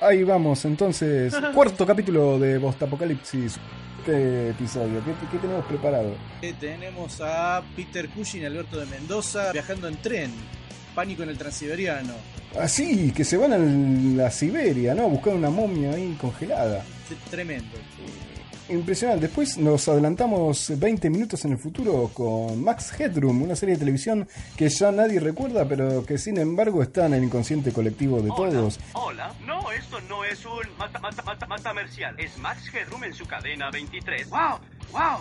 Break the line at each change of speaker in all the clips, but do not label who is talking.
Ahí vamos, entonces, cuarto capítulo de Postapocalipsis. ¿Qué episodio? ¿Qué, qué tenemos preparado?
Eh, tenemos a Peter Cushing y Alberto de Mendoza viajando en tren. Pánico en el Transiberiano.
Así, que se van a la Siberia, ¿no? A buscar una momia ahí congelada.
Tremendo.
Impresionante. Después nos adelantamos 20 minutos en el futuro con Max Headroom, una serie de televisión que ya nadie recuerda, pero que sin embargo está en el inconsciente colectivo de todos.
Hola, no, esto no es un mata, mata, mata, mata comercial. Es Max Headroom en su cadena 23. ¡Wow!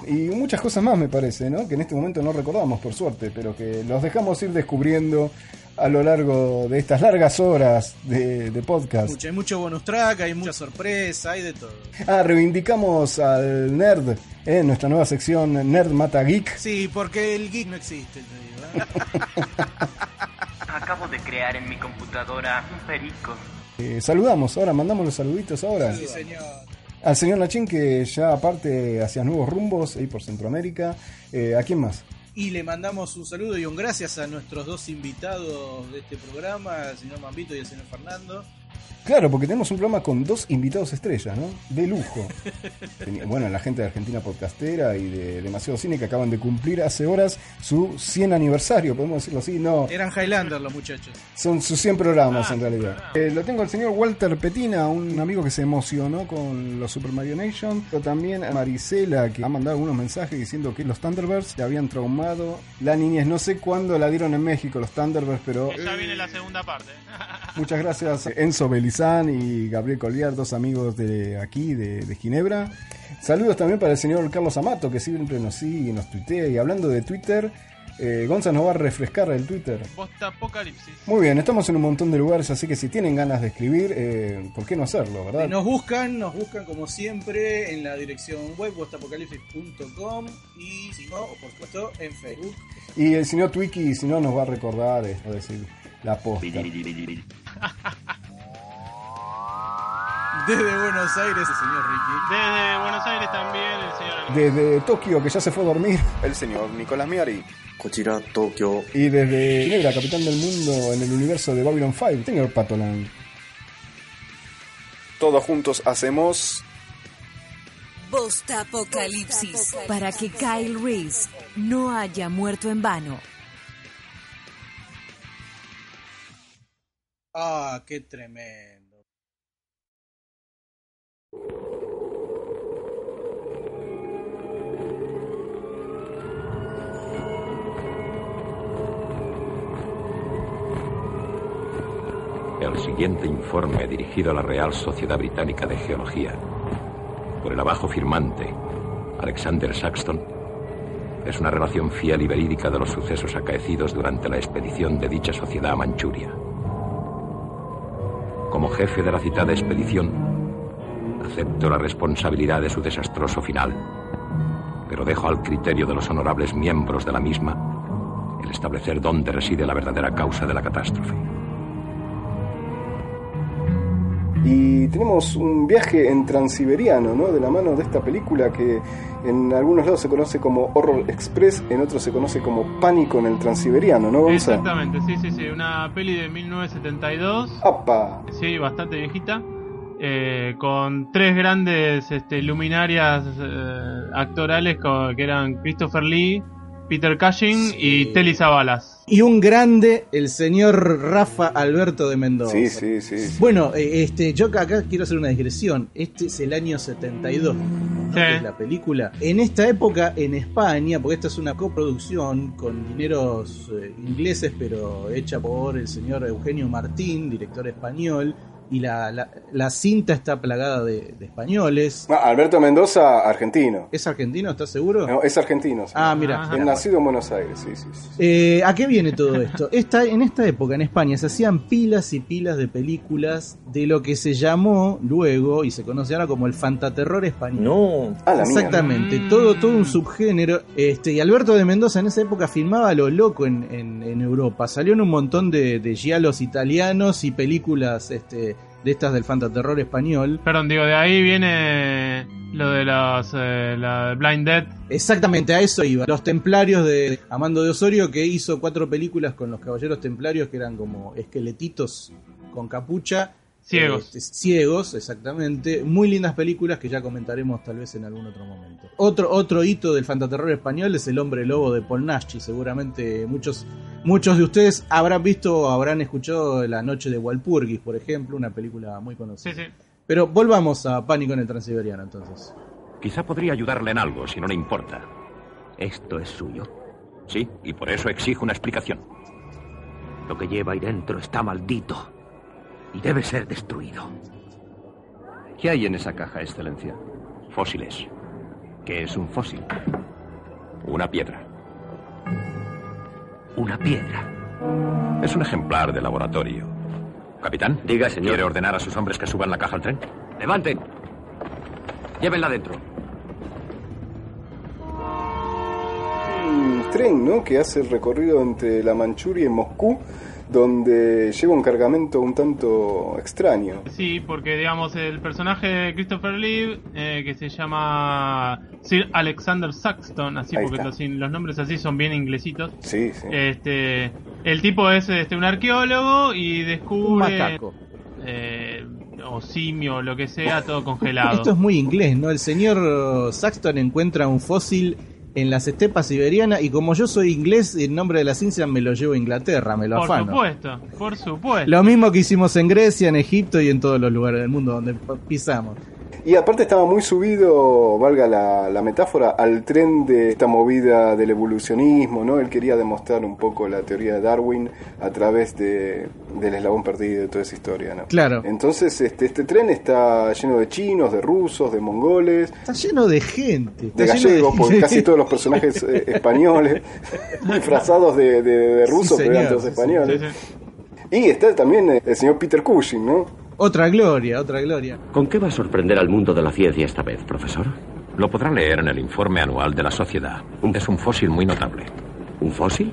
Y muchas cosas más me parece, ¿no? Que en este momento no recordamos, por suerte, pero que los dejamos ir descubriendo a lo largo de estas largas horas de, de podcast.
Mucho, hay mucho bonus track, hay mucha sorpresa, hay de todo.
Ah, reivindicamos al nerd en nuestra nueva sección Nerd Mata Geek.
Sí, porque el geek no existe, te digo. ¿eh?
Acabo de crear en mi computadora un perico.
Eh, saludamos ahora, mandamos los saluditos ahora.
Sí, señor.
Al señor Nachín que ya parte hacia nuevos rumbos ahí por Centroamérica. Eh, ¿A quién más?
Y le mandamos un saludo y un gracias a nuestros dos invitados de este programa, el señor Mambito y el señor Fernando.
Claro, porque tenemos un programa con dos invitados estrellas, ¿no? De lujo. Bueno, la gente de Argentina Podcastera y de Demasiado Cine que acaban de cumplir hace horas su 100 aniversario, podemos decirlo así, no,
Eran Highlander los muchachos.
son sus 100 programas en realidad. Eh, lo tengo al señor Walter Petina, un amigo que se emocionó con los Super Mario Nation, pero también a Marisela que ha mandado algunos mensajes diciendo que los Thunderbirds le habían traumado la niñez. No sé cuándo la dieron en México los Thunderbirds, pero...
Ya viene la segunda parte.
Muchas gracias Enzo Y Gabriel Collier, dos amigos de aquí, de, de Ginebra. Saludos también para el señor Carlos Amato, que siempre nos sigue y nos tuitea. Y hablando de Twitter, eh, Gonza nos va a refrescar el Twitter.
Posta Apocalipsis.
Muy bien, estamos en un montón de lugares, así que si tienen ganas de escribir, eh, ¿por qué no hacerlo, verdad?
Y nos buscan, nos buscan como siempre en la dirección web postapocalipsis.com y si no, por supuesto, en Facebook.
Y el señor Twiki, si no, nos va a recordar, es decir, la posta.
Desde Buenos Aires, el señor Ricky.
Desde Buenos Aires también, el señor.
Desde Tokio, que ya se fue a dormir.
El señor Nicolás Miari.
Kochira, Tokio.
Y desde Ginebra, capitán del mundo en el universo de Babylon 5, señor Patolan.
Todos juntos hacemos.
Posta Apocalipsis. Para que Kyle Reese no haya muerto en vano.
Ah, qué tremendo.
El siguiente informe dirigido a la Real Sociedad Británica de Geología por el abajo firmante Alexander Saxton es una relación fiel y verídica de los sucesos acaecidos durante la expedición de dicha sociedad a Manchuria. Como jefe de la citada expedición, acepto la responsabilidad de su desastroso final, pero dejo al criterio de los honorables miembros de la misma el establecer dónde reside la verdadera causa de la catástrofe.
Y tenemos un viaje en transiberiano, ¿no? De la mano de esta película que en algunos lados se conoce como Horror Express, en otros se conoce como Pánico en el Transiberiano, ¿no, Gonza?
Exactamente, sí, sí, sí. Una peli de 1972.
¡Apa!
Sí, bastante viejita. eh, con tres grandes este, luminarias eh, actorales que eran Christopher Lee, Peter Cushing y Telly Savalas.
Y un grande, el señor Rafa Alberto de Mendoza.
Sí, sí, sí. sí.
Bueno, eh, este, yo acá, acá quiero hacer una digresión. Este es el año 72, ¿no?
Sí.
Que es la película. En esta época, en España, porque esta es una coproducción con dineros eh, ingleses, pero hecha por el señor Eugenio Martín, director español, y la, la, la cinta está plagada de, de españoles.
Ah, Alberto Mendoza, argentino.
¿Es argentino? ¿Estás seguro?
No, es argentino. sí.
Ah, mira.
Nacido en Buenos Aires, sí, sí. sí.
Eh, ¿A qué viene todo esto? Esta, en esta época en España se hacían pilas y pilas de películas de lo que se llamó luego y se conoce ahora como el fantaterror español.
No,
Ah, la mierda.
Exactamente, todo, todo un subgénero. Este, y Alberto de Mendoza en esa época filmaba a lo loco en, en- en Europa. Salió en un montón de, de giallos italianos y películas este, de estas del fantaterror español.
Perdón, digo, de ahí viene lo de los eh, la Blind Dead.
Exactamente, a eso iba. Los Templarios de Amando de Osorio, que hizo cuatro películas con los Caballeros Templarios, que eran como esqueletitos con capucha,
Ciegos.
Eh, ciegos, exactamente. Muy lindas películas que ya comentaremos tal vez en algún otro momento. Otro, otro hito del fantaterror español es El hombre lobo de Paul. Seguramente muchos, muchos de ustedes habrán visto o habrán escuchado La noche de Walpurgis, por ejemplo, una película muy conocida.
Sí, sí.
Pero volvamos a Pánico en el Transiberiano entonces.
Quizá podría ayudarle en algo, si no le importa.
¿Esto es suyo?
Sí, y por eso exijo una explicación.
Lo que lleva ahí dentro está maldito y debe ser destruido.
¿Qué hay en esa caja, Excelencia?
Fósiles.
¿Qué es un fósil?
Una piedra.
Una piedra.
Es un ejemplar de laboratorio. Capitán,
Diga, señor.
¿quiere ordenar a sus hombres que suban la caja al tren?
Levanten. Llévenla dentro.
Un tren, ¿no? Que hace el recorrido entre la Manchuria y Moscú, donde lleva un cargamento un tanto extraño.
Sí, porque digamos el personaje de Christopher Lee, eh, que se llama Sir Alexander Saxton, así
Ahí
porque los, los nombres así son bien inglesitos.
Sí, sí.
Este, el tipo es este, un arqueólogo y
Un
descubre
macaco.
eh, o simio o lo que sea, todo congelado.
Esto es muy inglés, ¿no? El señor Saxton encuentra un fósil en las estepas siberianas y como yo soy inglés, el nombre de la ciencia me lo llevo a Inglaterra, me lo
por
afano.
supuesto, por supuesto.
Lo mismo que hicimos en Grecia, en Egipto y en todos los lugares del mundo donde pisamos.
Y aparte estaba muy subido, valga la, la metáfora, al tren de esta movida del evolucionismo, ¿no? Él quería demostrar un poco la teoría de Darwin a través de, del eslabón perdido y toda esa historia, ¿no?
Claro.
Entonces este, este tren está lleno de chinos, de rusos, de mongoles,
Está lleno de gente.
de gallegos, porque casi todos los personajes eh, españoles disfrazados de, de- de rusos,
Sí,
pero eran todos españoles.
Sí, sí.
Y está también eh, el señor Peter Cushing, ¿no?
Otra gloria, otra gloria.
¿Con qué va a sorprender al mundo de la ciencia esta vez, profesor?
Lo podrán leer en el informe anual de la sociedad. Es un fósil muy notable.
¿Un fósil?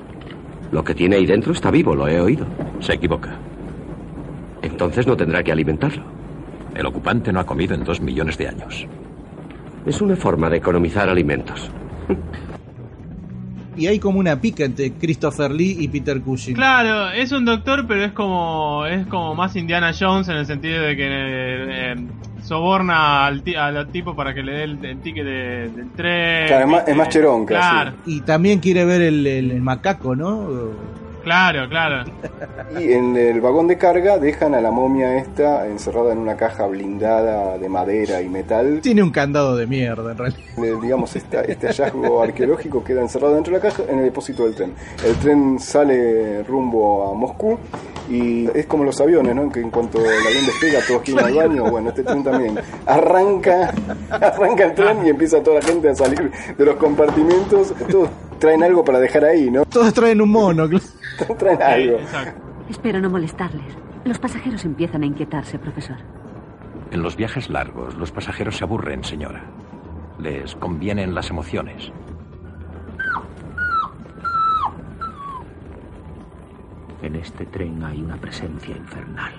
Lo que tiene ahí dentro está vivo, lo he oído.
Se equivoca.
Entonces no tendrá que alimentarlo.
El ocupante no ha comido en dos millones de años.
Es una forma de economizar alimentos.
Y hay como una pica entre Christopher Lee y Peter Cushing.
Claro, es un doctor, pero es como es como más Indiana Jones en el sentido de que eh, eh, soborna al, ti- al tipo para que le dé el, el ticket de- del tren.
Claro, es más- es más cheronca,
Claro,
Y también quiere ver el, el- el macaco, ¿no?
Claro, claro.
Y en el vagón de carga dejan a la momia esta encerrada en una caja blindada de madera y metal.
Tiene un candado de mierda, en realidad.
Eh, digamos, esta- este hallazgo arqueológico queda encerrado dentro de la caja en el depósito del tren. El tren sale rumbo a Moscú y es como los aviones, ¿no? Que en cuanto el avión despega todos quieren al baño. Bueno, este tren también arranca, arranca el tren y empieza toda la gente a salir de los compartimentos. Todos traen algo para dejar ahí, ¿no?
Todos traen un mono. claro.
Traen algo.
Exacto.
Espero no molestarles. Los pasajeros empiezan a inquietarse, profesor.
En los viajes largos, los pasajeros se aburren, señora. Les convienen las emociones.
En este tren hay una presencia infernal.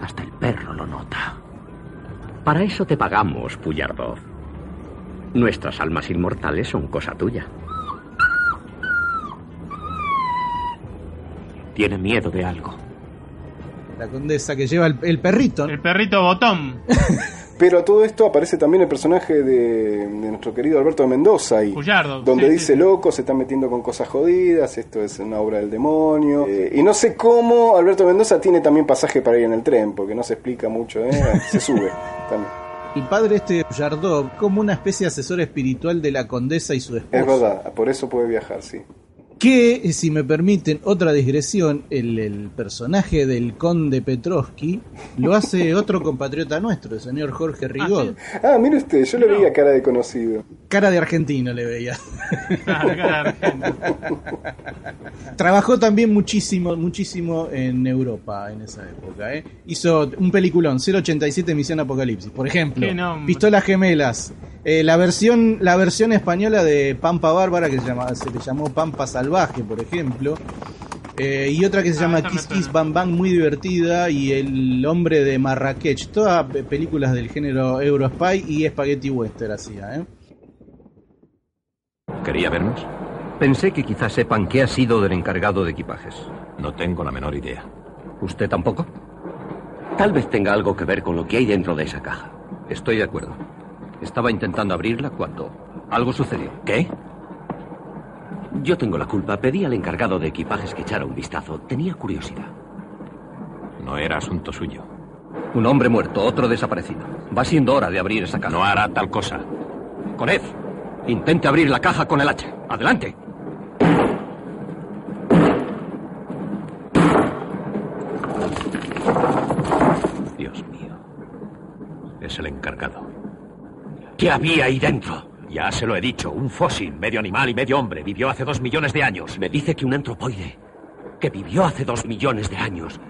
Hasta el perro lo nota. Para eso te pagamos, Puyardov. Nuestras almas inmortales son cosa tuya. Tiene miedo de algo.
La condesa que lleva el, el perrito. ¿no?
El perrito botón.
Pero a todo esto aparece también el personaje de, de nuestro querido Alberto de Mendoza ahí.
Puyardo.
Donde
sí,
dice,
sí, sí.
loco, se está metiendo con cosas jodidas, esto es una obra del demonio. Eh, y no sé cómo Alberto de Mendoza tiene también pasaje para ir en el tren, porque no se explica mucho, ¿eh? se sube también.
El padre este Yardov, como una especie de asesor espiritual de la condesa y su esposa.
Es verdad, por eso puede viajar, sí.
Que, eh, si me permiten otra digresión, el, el personaje del conde Petrovsky lo hace otro compatriota nuestro, el señor Jorge Rigaud.
Ah, mire usted, yo le veía cara de conocido.
Cara de argentino le veía.
Claro.
Trabajó también muchísimo, muchísimo en Europa en esa época. ¿eh? Hizo un peliculón, 087 Misión Apocalipsis, por ejemplo. Pistolas Gemelas. Eh, la versión la versión española de Pampa Bárbara, que se, llama, se le llamó Pampa Salvaje, por ejemplo. Eh, y otra que se
Ah,
llama Kiss. Kiss Bam Bam, muy divertida. Y El Hombre de Marrakech. Todas pe- películas del género Eurospy y Spaghetti Western hacía. ¿eh?
¿Quería vernos?
Pensé que quizás sepan qué ha sido del encargado de equipajes.
No tengo la menor idea.
¿Usted tampoco?
Tal vez tenga algo que ver con lo que hay dentro de esa caja.
Estoy de acuerdo. Estaba intentando abrirla cuando algo sucedió.
¿Qué? Yo tengo la culpa. Pedí al encargado de equipajes que echara un vistazo. Tenía curiosidad.
No era asunto suyo.
Un hombre muerto, otro desaparecido. Va siendo hora de abrir esa caja.
No hará tal cosa.
Coned, intente abrir la caja con el hacha. Adelante.
Dios mío. Es el encargado.
¿Qué había ahí dentro?
Ya se lo he dicho, un fósil, medio animal y medio hombre. Vivió hace dos millones de años.
Me dice que un antropoide, que vivió hace dos millones de años,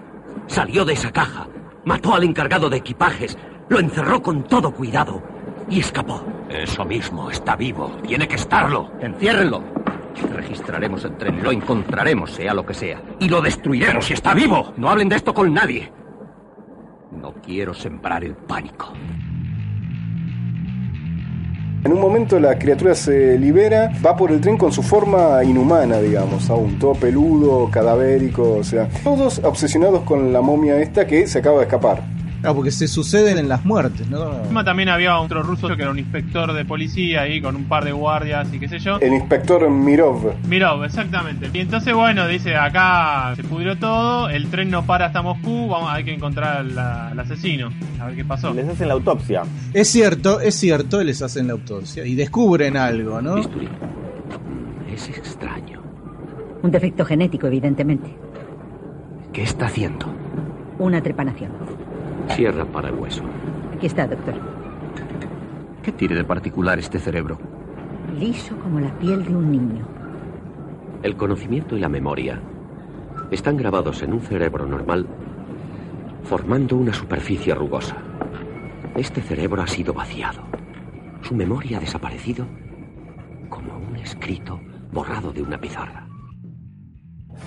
salió de esa caja, mató al encargado de equipajes, lo encerró con todo cuidado y escapó.
Eso mismo, está vivo. Tiene que estarlo.
Enciérrenlo. Registraremos el tren, lo encontraremos, sea lo que sea. Y lo destruiremos.
Si está vivo.
No hablen de esto con nadie. No quiero sembrar el pánico.
En un momento la criatura se libera, va por el tren con su forma inhumana, digamos, aún todo peludo, cadavérico, o sea, todos obsesionados con la momia esta que se acaba de escapar.
Ah, porque se suceden en las muertes, ¿no?
Encima También había otro ruso que era un inspector de policía ahí con un par de guardias y qué sé yo.
El inspector Mirov.
Miró, exactamente. Y entonces, bueno, dice, acá se pudrió todo, el tren no para hasta Moscú, vamos, hay que encontrar al, al asesino, a ver qué pasó.
Les hacen la autopsia.
Es cierto, es cierto, les hacen la autopsia y descubren algo, ¿no?
Bisturí. Es extraño.
Un defecto genético, evidentemente.
¿Qué está haciendo?
Una trepanación.
Cierra para el hueso.
Aquí está, doctor.
¿Qué tiene de particular este cerebro?
Liso como la piel de un niño.
El conocimiento y la memoria están grabados en un cerebro normal formando una superficie rugosa. Este cerebro ha sido vaciado. Su memoria ha desaparecido como un escrito borrado de una pizarra.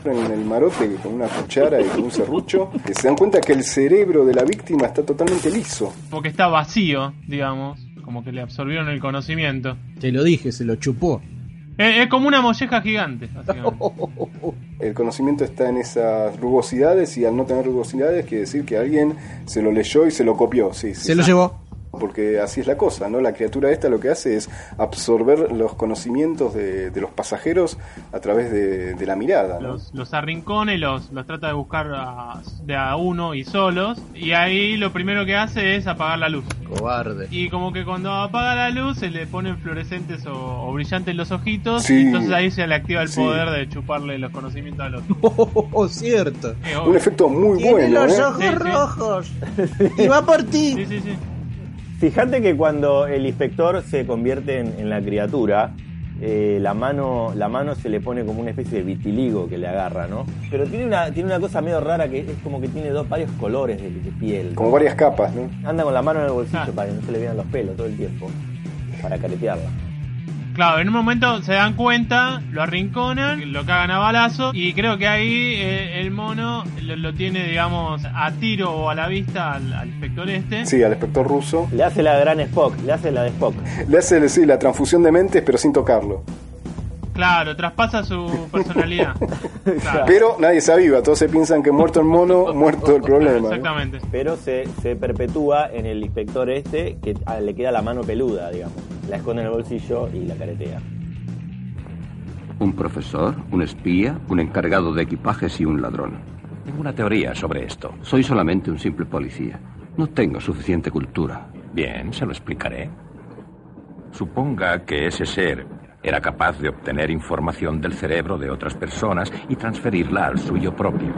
En el marote con una cuchara y con un serrucho, que se dan cuenta que el cerebro de la víctima está totalmente liso.
Porque está vacío, digamos, como que le absorbieron el conocimiento.
Te lo dije, se lo chupó.
Es, es como una molleja gigante.
El conocimiento está en esas rugosidades y al no tener rugosidades quiere decir que alguien se lo leyó y se lo copió. Sí, sí.
Se lo llevó.
Porque así es la cosa, ¿no? La criatura esta lo que hace es absorber los conocimientos de, de los pasajeros a través de, de la mirada, ¿no?
Los, los arrincona y los, los trata de buscar a- de a uno y solos. Y ahí lo primero que hace es apagar la luz.
Cobarde.
Y como que cuando apaga la luz se le ponen fluorescentes o, o brillantes los ojitos.
Sí.
Y entonces ahí se le activa el
Sí.
poder de chuparle los conocimientos al otro.
Oh, cierto.
Eh,
Un efecto muy bueno, ¿eh?
Sí, sí.
rojos. Y va por ti.
Sí, sí, sí.
Fíjate que cuando el inspector se convierte en, en la criatura, eh, la, mano, la mano se le pone como una especie de vitiligo que le agarra, ¿no? Pero tiene una, tiene una cosa medio rara que es como que tiene dos, varios colores de, de piel.
Como varias capas, ¿no?
Anda con la mano en el bolsillo
Ah.
para que no se le vean los pelos todo el tiempo. Para caretearla.
Claro, en un momento se dan cuenta, lo arrinconan, lo cagan a balazo y creo que ahí eh, el mono lo, lo tiene, digamos, a tiro o a la vista al, al inspector este.
Sí, al inspector ruso.
Le hace la gran Spock, le hace la de Spock.
Le hace sí, la transfusión de mentes, pero sin tocarlo.
Claro, traspasa su personalidad. Claro.
Pero nadie se aviva, todos se piensan que muerto el mono, muerto el problema. ¿no?
Exactamente.
Pero se, se perpetúa en el inspector este que ah, le queda la mano peluda, digamos. La esconde en el bolsillo y la caretea.
Un profesor, un espía, un encargado de equipajes y un ladrón.
Tengo una teoría sobre esto.
Soy solamente un simple policía. No tengo suficiente cultura.
Bien, se lo explicaré. Suponga que ese ser era capaz de obtener información del cerebro de otras personas y transferirla al suyo propio.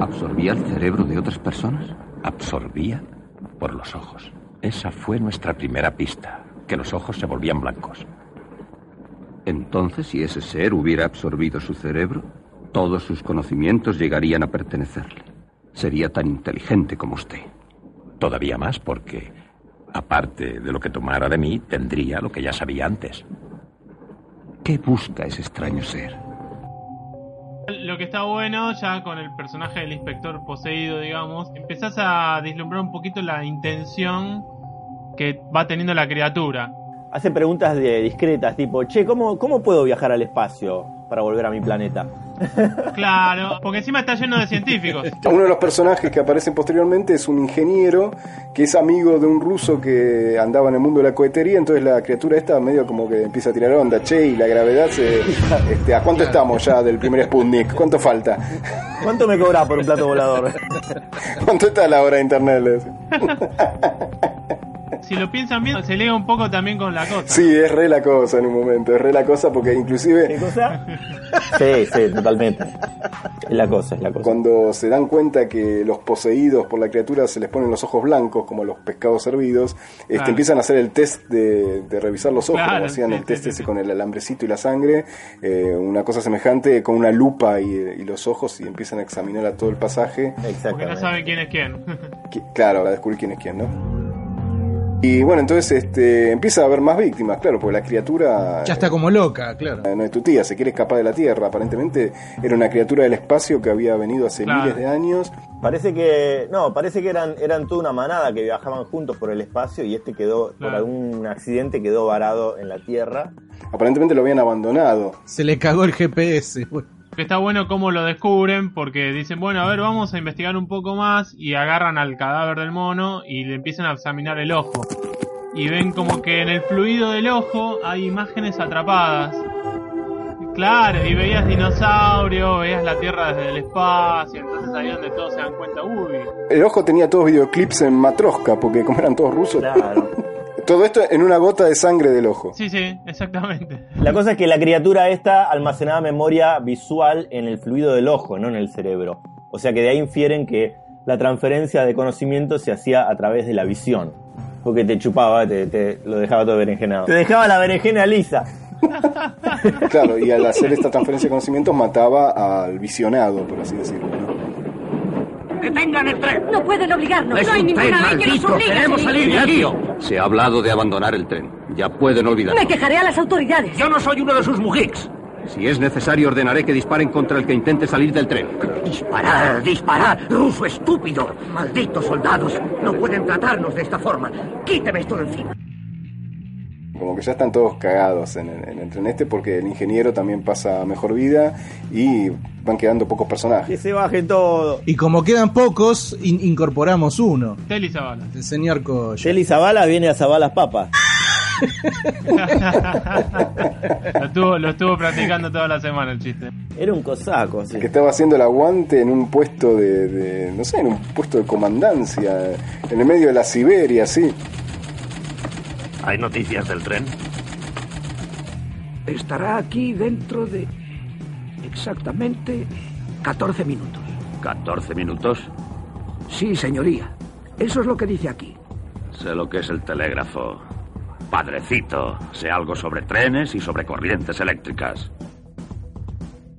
¿Absorbía el cerebro de otras personas?
Absorbía por los ojos. Esa fue nuestra primera pista, que los ojos se volvían blancos.
Entonces, si ese ser hubiera absorbido su cerebro, todos sus conocimientos llegarían a pertenecerle. Sería tan inteligente como usted.
Todavía más porque, aparte de lo que tomara de mí, tendría lo que ya sabía antes.
¿Qué busca ese extraño ser?
Lo que está bueno, ya con el personaje del inspector poseído, digamos, empezás a vislumbrar un poquito la intención que va teniendo la criatura.
Hace preguntas de, discretas, tipo, che, ¿cómo, ¿cómo puedo viajar al espacio para volver a mi planeta?
Claro, porque encima está lleno de científicos.
Uno de los personajes que aparecen posteriormente es un ingeniero que es amigo de un ruso que andaba en el mundo de la cohetería, entonces la criatura esta medio como que empieza a tirar onda, che, y la gravedad se... Este, ¿A cuánto estamos ya del primer Sputnik? ¿Cuánto falta?
¿Cuánto me cobra por un plato volador?
¿Cuánto está la hora de internet?
Si lo piensan bien, se liga un poco también con la cosa.
Sí, es re la cosa en un momento, es re la cosa porque inclusive...
¿Qué cosa? Sí, sí, totalmente. Es la cosa, es la cosa.
Cuando se dan cuenta que los poseídos por la criatura se les ponen los ojos blancos, como los pescados hervidos, este, empiezan a hacer el test de, de revisar los ojos,
Claro,
como hacían
sí,
el test
sí,
ese
sí.
con el alambrecito y la sangre, eh, una cosa semejante con una lupa y, y los ojos y empiezan a examinar a todo el pasaje.
Porque no saben quién es quién.
Claro, a descubrir quién es quién, ¿no? Y bueno, entonces este, empieza a haber más víctimas, claro, porque la criatura...
Ya está como loca, claro.
eh, No es tu tía, se quiere escapar de la Tierra. Aparentemente era una criatura del espacio que había venido hace
Claro.
miles de años.
Parece que, no, parece que eran, eran toda una manada que viajaban juntos por el espacio y este quedó, por algún accidente quedó varado en la Tierra.
Aparentemente lo habían abandonado.
Se le cagó el GPS. güey.
Que está bueno cómo lo descubren porque dicen, bueno, a ver, vamos a investigar un poco más y agarran al cadáver del mono y le empiezan a examinar el ojo. Y ven como que en el fluido del ojo hay imágenes atrapadas. Claro, y veías dinosaurios, veías la Tierra desde el espacio, entonces ahí es donde todos se dan cuenta, uy,
El ojo tenía todos videoclips en Matroska, porque como eran todos rusos.
Claro.
Todo esto en una gota de sangre del ojo.
sí, sí, exactamente.
La cosa es que la criatura esta almacenaba memoria visual en el fluido del ojo, no en el cerebro. O sea que de ahí infieren que la transferencia de conocimiento se hacía a través de la visión. Porque te chupaba, te, te lo dejaba todo berenjenado. Te dejaba la berenjena lisa.
Claro, y al hacer esta transferencia de conocimientos mataba al visionado, por así decirlo. ¿no?
¡Detengan el tren!
No pueden obligarnos.
Es
no hay
un
ninguna
tren
ley que nos
maldito.
obligue.
Queremos salir de aquí.
Se ha hablado de abandonar el tren. Ya pueden olvidarlo.
Me quejaré a las autoridades.
Yo no soy uno de sus mujiks.
Si es necesario, ordenaré que disparen contra el que intente salir del tren.
Disparar, disparar, ruso estúpido. Malditos soldados. No pueden tratarnos de esta forma. Quíteme esto de encima.
Como que ya están todos cagados en el, en el tren este, porque el ingeniero también pasa mejor vida y van quedando pocos personajes.
Que se baje todo.
Y como quedan pocos, in- incorporamos uno.
Teli Zavala.
El señor Coyo.
Shelly Zavala viene a Zabalas Papas.
lo, estuvo, lo estuvo practicando toda la semana el chiste.
Era un cosaco, así.
Que estaba haciendo el aguante en un puesto de, de- no sé, en un puesto de comandancia, en el medio de la Siberia, sí.
¿Hay noticias del tren?
Estará aquí dentro de exactamente 14 minutos.
¿14 minutos?
Sí, señoría. Eso es lo que dice aquí.
Sé lo que es el telégrafo. Padrecito, sé algo sobre trenes y sobre corrientes eléctricas.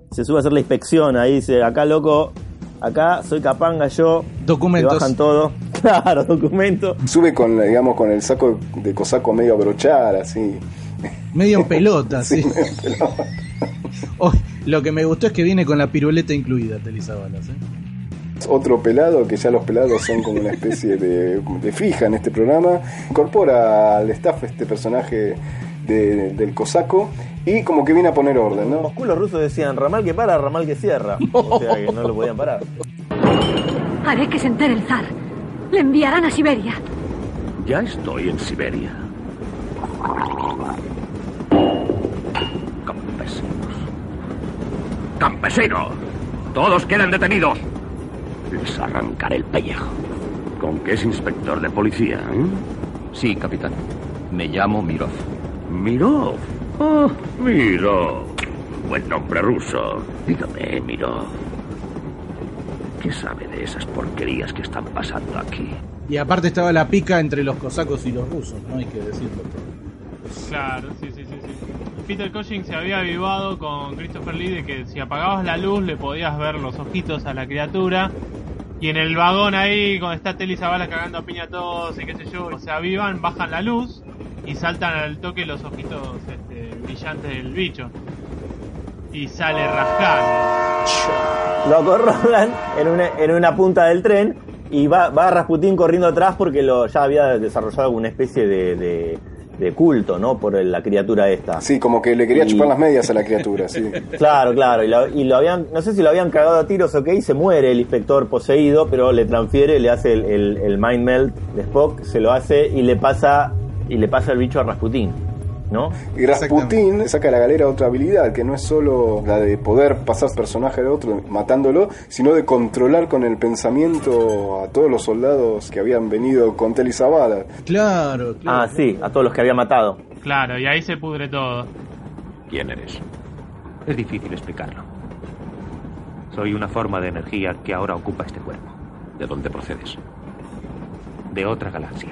Se sube a hacer la inspección, ahí dice, acá loco, acá soy capanga yo.
Documentos.
Te bajan todo. Claro, documentos.
Sube con, digamos, con el saco de cosaco medio a brochar, así.
Medio en pelota, sí.
medio en pelota.
Oh, lo que me gustó es que viene con la piruleta incluida, Telizabalas. ¿eh?
Otro pelado, que ya los pelados son como una especie de, de fija en este programa, incorpora al staff este personaje de- del cosaco y como que viene a poner orden,
En
¿no?
Los rusos decían ramal que para, ramal que cierra. O sea que no lo podían parar.
Haré que se entere el zar. Le enviarán a Siberia.
Ya estoy en Siberia. Campesinos. ¡Campesinos! ¡Todos quedan detenidos! Les arrancaré el pellejo. ¿Con qué es inspector de policía? eh?
Sí, capitán. Me llamo Mirov.
Mirov. Oh, Mirov. Buen nombre ruso. Dígame, Mirov. ¿Qué sabe de esas porquerías que están pasando aquí?
Y aparte estaba la pica entre los cosacos y los rusos, no hay que decirlo.
Claro, sí, sí, sí, sí. Peter Cushing se había avivado con Christopher Lee de que si apagabas la luz le podías ver los ojitos a la criatura. Y en el vagón ahí, cuando está Telly Zavala cagando a piña a todos y qué sé yo, se avivan, bajan la luz y saltan al toque los ojitos este, brillantes del bicho. Y sale rascando.
Lo acorralan en una, en una punta del tren y va, va Rasputín corriendo atrás porque lo, ya había desarrollado alguna especie de, de de culto, ¿no? Por la criatura esta.
Sí, como que le quería
Y-
chupar las medias a la criatura, sí.
Claro, claro, y lo, y lo habían, no sé si lo habían cagado a tiros o qué, y se muere el inspector poseído, pero le transfiere, le hace el, el- el mind melt de Spock, se lo hace y le pasa y le pasa el bicho a Rasputín, ¿no?
Y Rasputin saca a la galera otra habilidad, que no es solo la de poder pasar personaje al otro matándolo, sino de controlar con el pensamiento a todos los soldados que habían venido con Telly Zavala.
Claro, claro.
Ah, sí, a todos los que había matado.
Claro, y ahí se pudre todo.
¿Quién eres?
Es difícil explicarlo. Soy una forma de energía que ahora ocupa este cuerpo.
¿De dónde procedes?
De otra galaxia.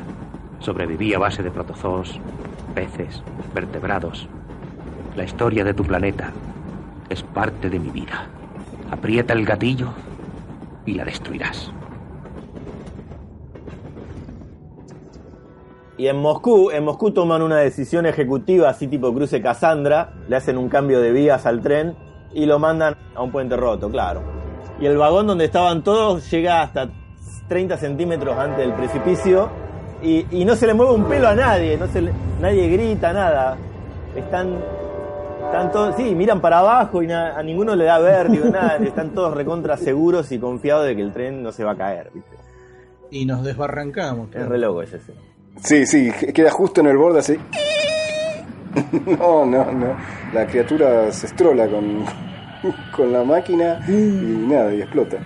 Sobreviví a base de protozoos, peces, vertebrados. La historia de tu planeta es parte de mi vida. Aprieta el gatillo y la destruirás.
Y en Moscú, en Moscú toman una decisión ejecutiva así tipo cruce Cassandra, le hacen un cambio de vías al tren y lo mandan a un puente roto, claro. Y el vagón donde estaban todos llega hasta 30 centímetros antes del precipicio y, y no se le mueve un pelo a nadie, no se le- nadie grita nada. Están, están todos, sí, miran para abajo y na- a ninguno le da vértigo, nada, están todos recontra seguros y confiados de que el tren no se va a caer, ¿viste?
Y nos desbarrancamos.
Es re loco ese. sí.
Sí, sí, queda justo en el borde así. No, no, no. La criatura se estrola con, con la máquina y nada, y explota.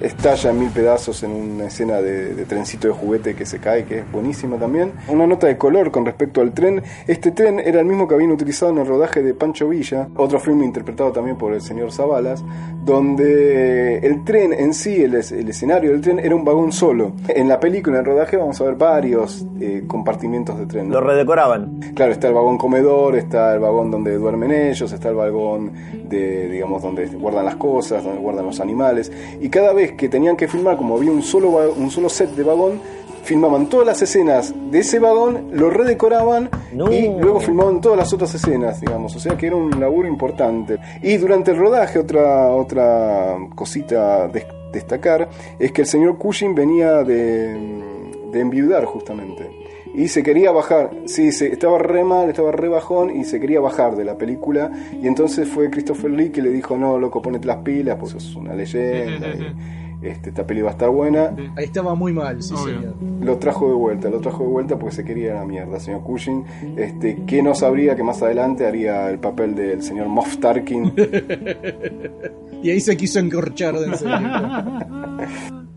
Estalla en mil pedazos en una escena de, de trencito de juguete que se cae, que es buenísima también. Una nota de color con respecto al tren. Este tren era el mismo que habían utilizado en el rodaje de Pancho Villa, otro filme interpretado también por el señor Zabalas, donde el tren en sí, el escenario del tren, era un vagón solo. En la película, en el rodaje, vamos a ver varios eh, compartimientos de tren.
Lo redecoraban.
Claro, está el vagón comedor, está el vagón donde duermen ellos, está el vagón de, digamos, donde guardan las cosas, donde guardan los animales. Y cada vez que tenían que filmar, como había un solo, un solo set de vagón, filmaban todas las escenas de ese vagón, lo redecoraban y luego filmaban todas las otras escenas, digamos. O sea que era un laburo importante. Y durante el rodaje, otra, otra cosita a des- destacar, es que el señor Cushing venía de, de enviudar justamente. Y se quería bajar, sí, se, estaba re mal, estaba re bajón y se quería bajar de la película. Y entonces fue Christopher Lee que le dijo, no, loco, ponete las pilas, pues es una leyenda. Y, este, esta peli va a estar buena.
Ahí estaba muy mal, sí, señor.
Lo trajo de vuelta, lo trajo de vuelta porque se quería la mierda, señor Cushing. Este, que no sabría que más adelante haría el papel del señor Moff Tarkin.
Y ahí se quiso encorchar de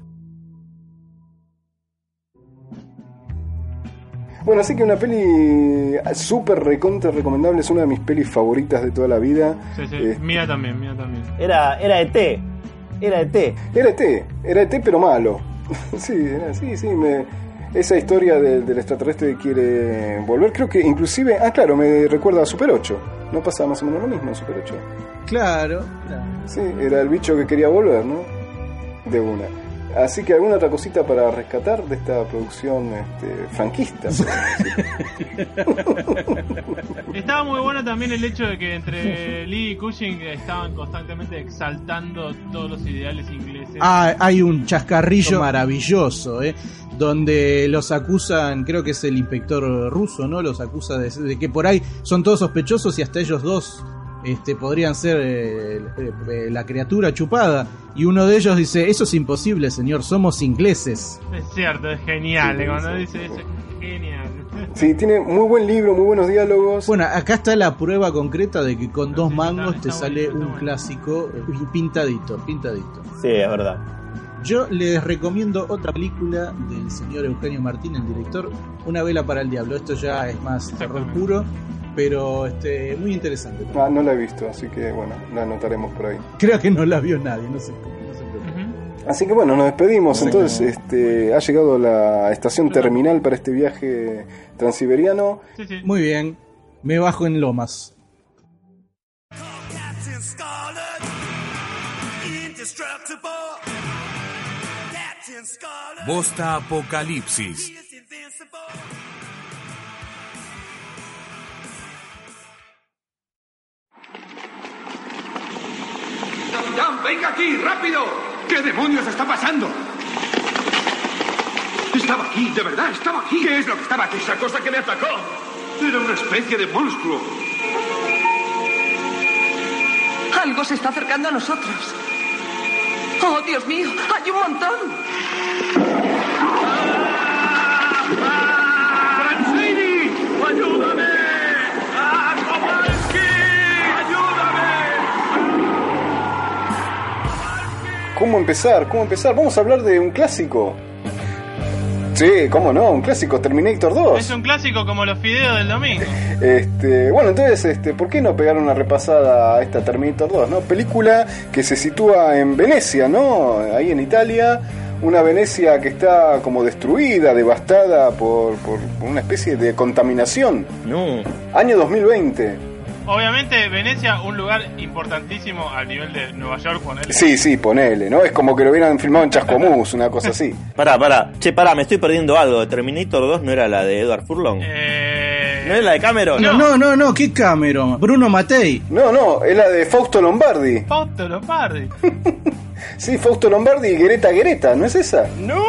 Bueno, así que una peli súper recontra recomendable, es una de mis pelis favoritas de toda la vida.
Sí, sí.
Eh,
Mía también, mía también.
Era, era ET. Era ET.
Era ET, era ET pero malo. sí, era- sí, sí, me- esa historia de- del extraterrestre que quiere volver, creo que inclusive, ah claro, me recuerda a Super 8. ¿No pasa más o menos lo mismo en Super 8?
Claro, claro.
Sí, era el bicho que quería volver, ¿no? De una. Así que alguna otra cosita para rescatar de esta producción este, franquista.
Estaba muy bueno también el hecho de que entre Lee y Cushing estaban constantemente exaltando todos los ideales ingleses.
Ah, hay un chascarrillo maravilloso, ¿eh? Donde los acusan, creo que es el inspector ruso, ¿no? Los acusa de, de que por ahí son todos sospechosos y hasta ellos dos este, podrían ser eh, eh, la criatura chupada. Y uno de ellos dice, eso es imposible, señor, somos ingleses.
Es cierto, es genial.
Sí,
Cuando
sí,
dice eso, es genial.
Sí, tiene muy buen libro, muy buenos diálogos.
Bueno, acá está la prueba concreta de que con dos mangos te sale un clásico eh, pintadito, pintadito.
Sí, es verdad.
Yo les recomiendo otra película del señor Eugenio Martín, el director, Una vela para el diablo. Esto ya es más terror puro, pero este muy interesante.
Ah, no la he visto, así que bueno, la anotaremos por ahí.
Creo que no la vio nadie, no sé cómo. no se preocupe.
Así que bueno, nos despedimos. Entonces, este, ha llegado la estación terminal para este viaje transiberiano.
Muy bien, me bajo en Lomas.
Bosta Apocalipsis.
¡Capitán, venga aquí, rápido! ¿Qué demonios está pasando? Estaba aquí, de verdad, estaba aquí. ¿Qué es lo que estaba aquí? Esa cosa que me atacó. Era una especie de monstruo.
Algo se está acercando a nosotros. Oh, Dios mío, hay un montón.
¿Cómo empezar? ¿Cómo empezar? Vamos a hablar de un clásico. Sí, cómo no, un clásico, Terminator 2.
Es un clásico como los fideos del domingo.
Este, bueno, entonces, este, ¿por qué no pegar una repasada a esta Terminator 2, no? Película que se sitúa en Venecia, ¿no? Ahí en Italia, una Venecia que está como destruida, devastada por, por una especie de contaminación.
No.
Año 2020.
Obviamente, Venecia, un lugar importantísimo al nivel de Nueva York, ponele.
Sí, sí, ponele, ¿no? Es como que lo hubieran filmado en Chascomús, una cosa así.
Pará, pará. Che, pará, me estoy perdiendo algo. ¿Terminator 2 no era la de Edward Furlong?
Eh...
¿No era la de Cameron?
No, no, no, no, ¿qué Cameron? Bruno Matei.
No, no, es la de Fausto Lombardi.
Fausto Lombardi.
sí, Fausto Lombardi y Greta Greta, ¿no es esa?
¡No!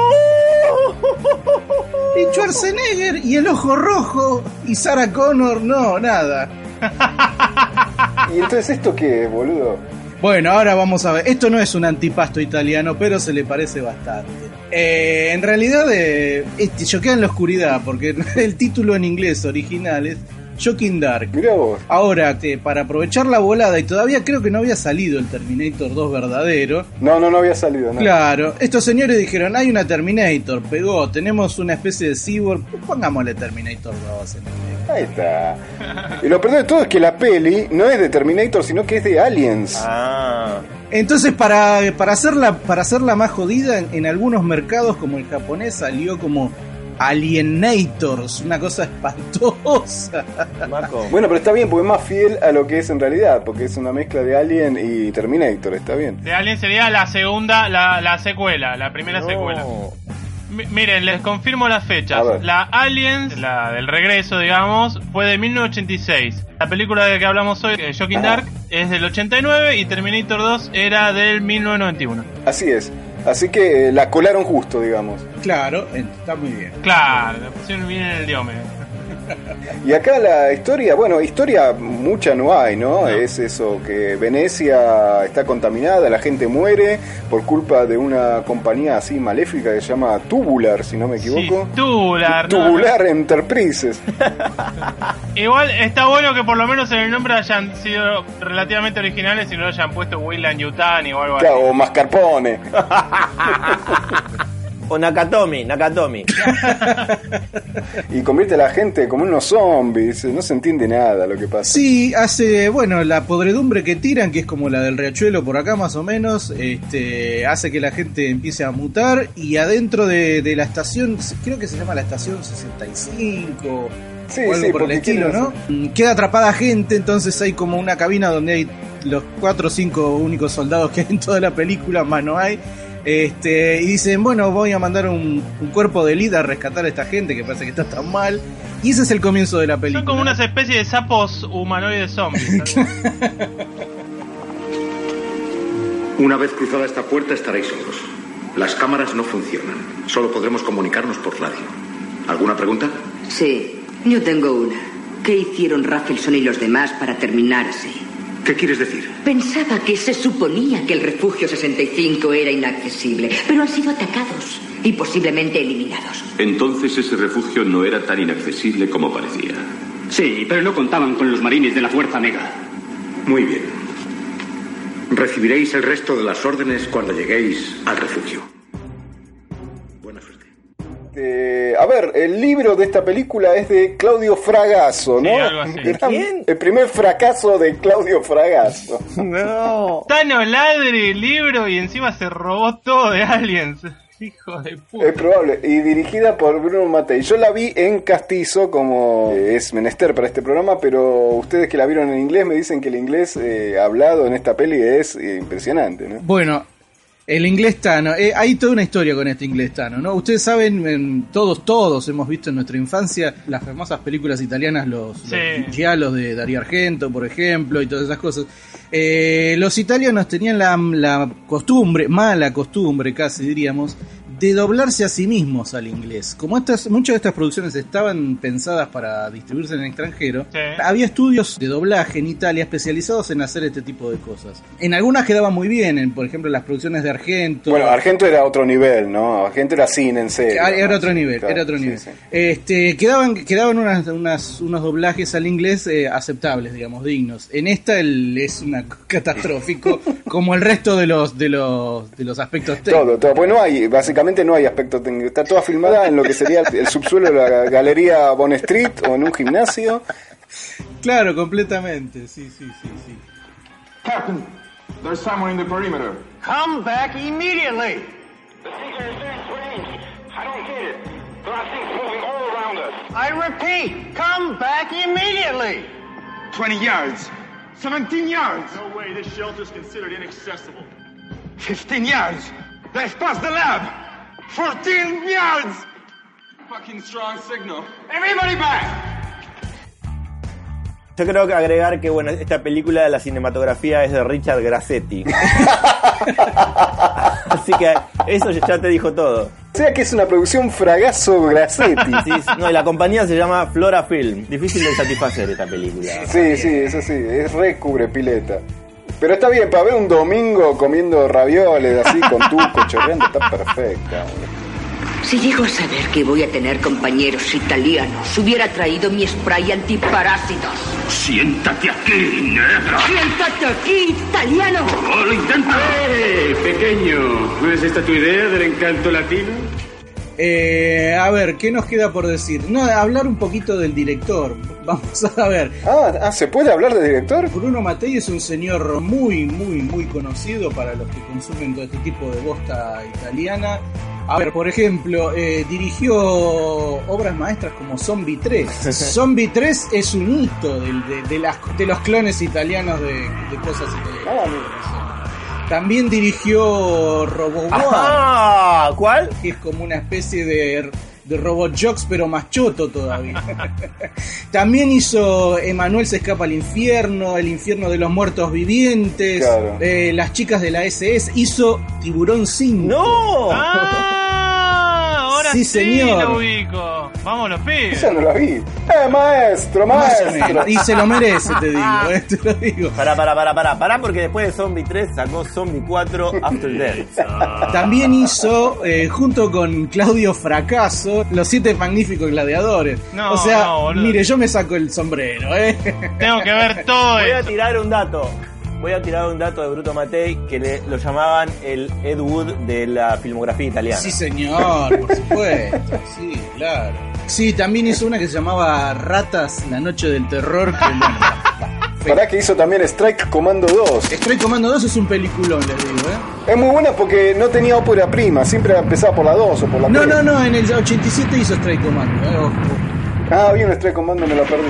Y Schwarzenegger y el ojo rojo y Sarah Connor, no, nada.
¿Y entonces esto qué boludo?
Bueno, ahora vamos a ver. Esto no es un antipasto italiano, pero se le parece bastante. Eh, en realidad, eh, este, choquea en la oscuridad, porque el título en inglés original es Shocking Dark.
Mirá vos.
Ahora, eh, para aprovechar la volada, y todavía creo que no había salido el Terminator 2 verdadero.
No, no, no había salido, no.
Claro, estos señores dijeron: hay una Terminator, pegó, tenemos una especie de cyborg, pongámosle Terminator 2 en el medio.
Ahí está. Y lo peor de todo es que la peli no es de Terminator, sino que es de Aliens.
Ah.
Entonces, para, para, hacerla, para hacerla más jodida, en, en algunos mercados como el japonés salió como Alienators, una cosa espantosa.
Marco.
Bueno, pero está bien, porque es más fiel a lo que es en realidad, porque es una mezcla de Alien y Terminator, está bien.
De Alien sería la segunda, la, la secuela, la primera
No.
secuela. Mi- Miren, les confirmo las fechas. La Aliens, la del regreso, digamos, fue de 1986. La película de que hablamos hoy, eh, Shocking Dark, es del 89 y Terminator 2 era del 1991.
Así es. Así que eh, la colaron justo, digamos.
Claro, está muy bien.
Claro, la pusieron bien en el diome.
Y acá la historia, bueno, historia mucha no hay, ¿no? Es eso, que Venecia está contaminada, la gente muere por culpa de una compañía así maléfica que se llama Tubular, si no me equivoco.
Sí, Tubular, ¿no?
Tubular Enterprises.
Igual está bueno que por lo menos en el nombre hayan sido relativamente originales y no hayan puesto Weyland Yutani o algo así.
Claro, o mascarpone.
O Nakatomi, Nakatomi.
Y convierte a la gente como unos zombies. No se entiende nada lo que pasa.
Sí, hace, bueno, la podredumbre que tiran, que es como la del riachuelo por acá más o menos, este, hace que la gente empiece a mutar y adentro de, de la estación, creo que se llama la estación 65
Sí,
o algo
sí,
por el estilo, ¿no? Mm, Queda atrapada gente, entonces hay como una cabina donde hay los cuatro o cinco únicos soldados que hay en toda la película, más no hay. Este, y dicen, bueno, voy a mandar un, un cuerpo de líder a rescatar a esta gente que parece que está tan mal. Y ese es el comienzo de la película.
Son como unas especies de sapos humanoides zombies.
Una vez cruzada esta puerta estaréis solos. Las cámaras no funcionan. Solo podremos comunicarnos por radio. ¿Alguna pregunta?
Sí, yo tengo una. ¿Qué hicieron Raffleson y los demás para terminar así?
¿Qué quieres decir?
Pensaba que se suponía que el refugio 65 era inaccesible, pero han sido atacados y posiblemente eliminados.
Entonces ese refugio no era tan inaccesible como parecía.
Sí, pero no contaban con los marines de la Fuerza Mega.
Muy bien. Recibiréis el resto de las órdenes cuando lleguéis al refugio.
Eh, a ver, el libro de esta película es de Claudio Fragasso, ¿no?
Sí, algo así.
Era
¿Quién?
El primer fracaso de Claudio Fragasso.
No.
Tano ladre el libro y encima se robó todo de Aliens. Hijo de puta.
Es probable. Y dirigida por Bruno Mattei. Yo la vi en castizo como eh, es menester para este programa, pero ustedes que la vieron en inglés me dicen que el inglés eh, hablado en esta peli es eh, impresionante, ¿no?
Bueno, el inglés Tano, eh, hay toda una historia con este inglés Tano, ¿no? Ustedes saben, en- todos, todos hemos visto en nuestra infancia las famosas películas italianas, los,
Sí.
los giallos de Darío Argento, por ejemplo, y todas esas cosas. Eh, los italianos tenían la, la costumbre, mala costumbre casi diríamos, de doblarse a sí mismos al inglés. Como estas, muchas de estas producciones estaban pensadas para distribuirse en el extranjero, había estudios de doblaje en Italia especializados en hacer este tipo de cosas. En algunas quedaban muy bien, en, por ejemplo las producciones de Argento.
Bueno, Argento era otro nivel, ¿no? Argento era cine en serio.
Ah, Era
¿no?
otro nivel,
Claro,
era otro
sí,
nivel.
sí.
Este, quedaban, quedaban unas, unas- unos doblajes al inglés eh, aceptables, digamos, dignos. En esta el, es una catastrófico, como el resto de los, de los, de los aspectos técnicos.
Todo, todo. Pues no hay, básicamente no hay aspecto técnico. Está toda filmada en lo que sería el, el subsuelo de la galería Bond Street o en un gimnasio.
Claro, completamente, sí, sí, sí, sí.
Captain, there's someone in the perimeter.
Come back immediately.
I don't get it. There are things moving all around us.
I repeat, come back immediately.
20 yards. 17 yards.
No way, this shelter's considered inaccessible.
15 yards. They've passed the lab. 14 yards. Fucking strong signal. Everybody back.
Yo creo que agregar que bueno, esta película, la cinematografía es de Richard Grassetti. Así que eso ya te dijo todo.
O sea que es una producción fragazo Grassetti.
Sí, sí, no, y la compañía se llama Flora Film. Difícil de satisfacer esta película.
Sí, sí, eso sí, es re cubre pileta. Pero está bien, para ver un domingo comiendo ravioles así con tuco, chorreando, está perfecta.
Si llego a saber que voy a tener compañeros italianos, hubiera traído mi spray antiparásitos.
Siéntate aquí, negra.
¡Siéntate aquí, italiano!
¡Oh, lo intenta!
¡Eh, pequeño! ¿No es esta tu idea del encanto latino?
Eh, a ver, ¿qué nos queda por decir? No, hablar un poquito del director. Vamos a ver.
Ah, ah, ¿se puede hablar de director?
Bruno Mattei es un señor muy, muy, muy conocido para los que consumen todo este tipo de bosta italiana. A ver, por ejemplo, eh, dirigió obras maestras como Zombie 3. Zombie 3 es un hito del- de, de las, de los clones italianos de, de cosas italianas. También dirigió RoboWar.
Ajá, ¿Cuál?
Que es como una especie de, de Robot Jocks, pero más choto todavía. También hizo Emanuel se escapa al infierno, El infierno de los muertos vivientes,
Claro.
eh, Las chicas de la SS. Hizo Tiburón 5.
¡No!
Ah, ahora
Sí,
sí,
señor.
lo ubico. Vamos los pibes.
Esa no la vi. ¡Eh, maestro, maestro!
Y se lo merece, te digo. eh, te lo digo.
Pará, pará, pará, pará, pará, porque después de Zombie 3 sacó Zombie 4 After Death.
También hizo, eh, junto con Claudio Fracaso, Los Siete Magníficos Gladiadores.
No,
o sea,
no,
mire, yo me saco el sombrero, ¿eh?
Tengo que ver todo
Voy a tirar un dato. Voy a tirar un dato de Bruto Matei que le, lo llamaban el Ed Wood de la filmografía italiana.
Sí, señor, por supuesto. Sí, claro. Sí, también hizo una que se llamaba Ratas, la noche del terror. Que,
Pará que hizo también Strike Commando 2.
Strike Commando 2 es un peliculón, les digo, ¿eh?
Es muy buena porque no tenía ópera prima, siempre empezaba por la 2 o por la
No,
3.
no, no, en el 87 hizo Strike Commando, ¿eh? Ojo.
Ah, bien, Strike Commando me la perdí.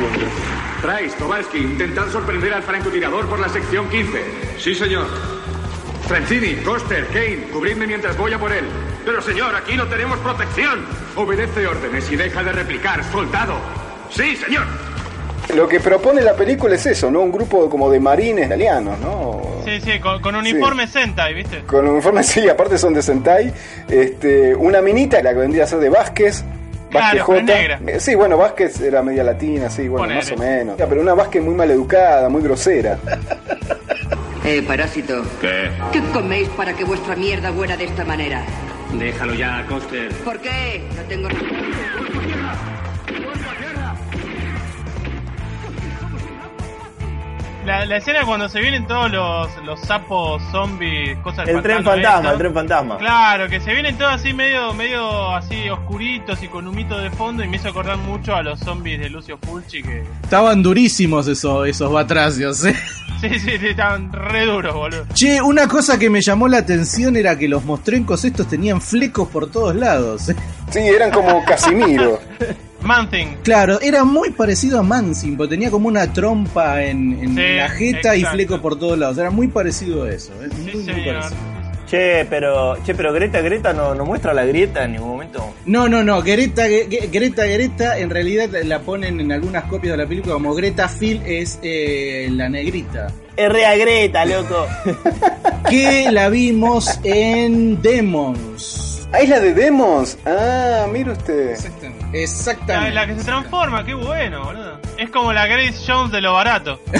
Price, Kowalski, intentad sorprender al francotirador por la sección 15. Sí, señor. Francini, Coster, Kane, cubridme mientras voy a por él. Pero, señor, aquí no tenemos protección. Obedece órdenes y deja de replicar, soldado. Sí, señor.
Lo que propone la película es eso, ¿no? Un grupo como de marines italianos, ¿no?
Sí, sí, con, con uniforme Sentai, ¿viste?
Con uniformes, sí, aparte son de Sentai. Este, una minita, la que vendría a ser de Vázquez.
Claro,
Vázquez
negra.
Eh, Sí, bueno, Vázquez era media latina, sí, bueno,
Ponele.
más o menos. Pero una Vázquez muy mal educada, muy grosera.
Eh, parásito,
¿Qué?
¿qué coméis para que vuestra mierda huela de esta manera?
Déjalo ya, Coster.
¿Por qué? No tengo
La, la escena cuando se vienen todos los, los sapos, zombies, cosas
El tren fantasma,
esto.
el tren fantasma.
Claro, que se vienen todos así medio, medio así oscuritos y con humito de fondo y me hizo acordar mucho a los zombies de Lucio Fulci que...
Estaban durísimos esos, esos batracios, ¿eh?
Sí, sí, sí, estaban re duros, boludo.
Che, una cosa que me llamó la atención era que los mostrencos estos tenían flecos por todos lados. ¿eh?
Sí, eran como Casimiro.
Manthing.
Claro, era muy parecido a Mansing, porque tenía como una trompa en, en
Sí,
la jeta y flecos por todos lados. Era muy parecido a eso. ¿eh? Muy, muy
señor.
parecido.
Che, pero, che, pero Greta, Greta no, no muestra la grieta en ningún momento.
No, no, no, Greta, Greta, Greta, en realidad la ponen en algunas copias de la película como Greta Phil es eh, la negrita.
R a Greta, loco.
Que la vimos en Demons.
Ah, es la de Demons. Ah, mire usted.
La,
Exactamente.
la que se transforma, qué bueno, boludo. Es como la Grace Jones de lo barato.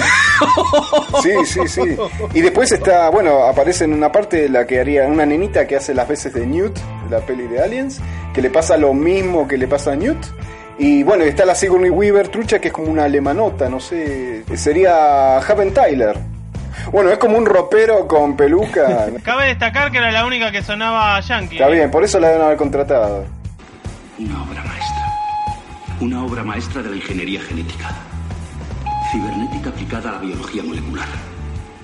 Sí, sí, sí. Y después está, bueno, aparece en una parte la que haría una nenita que hace las veces de Newt, la peli de Aliens, que le pasa lo mismo que le pasa a Newt. Y bueno, está la Sigourney Weaver trucha, que es como una alemanota, no sé, sería Haven Tyler. Bueno, es como un ropero con peluca.
Cabe destacar que era la única que sonaba yankee.
Está bien, por eso la deben haber contratado.
Obra maestra. Una obra maestra de la ingeniería genética. Cibernética aplicada a la biología molecular.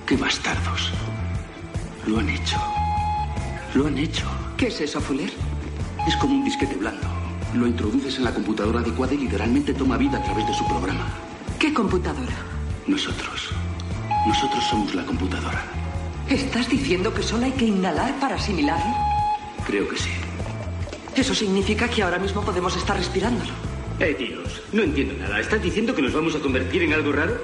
¡Qué bastardos! Lo han hecho. Lo han hecho.
¿Qué es eso, Fuller?
Es como un disquete blando. Lo introduces en la computadora adecuada y literalmente toma vida a través de su programa.
¿Qué computadora?
Nosotros. Nosotros somos la computadora.
¿Estás diciendo que solo hay que inhalar para asimilarlo?
Creo que sí.
Eso significa que ahora mismo podemos estar respirándolo.
Eh, tíos, no entiendo nada. ¿Estás diciendo que nos vamos a convertir en algo raro?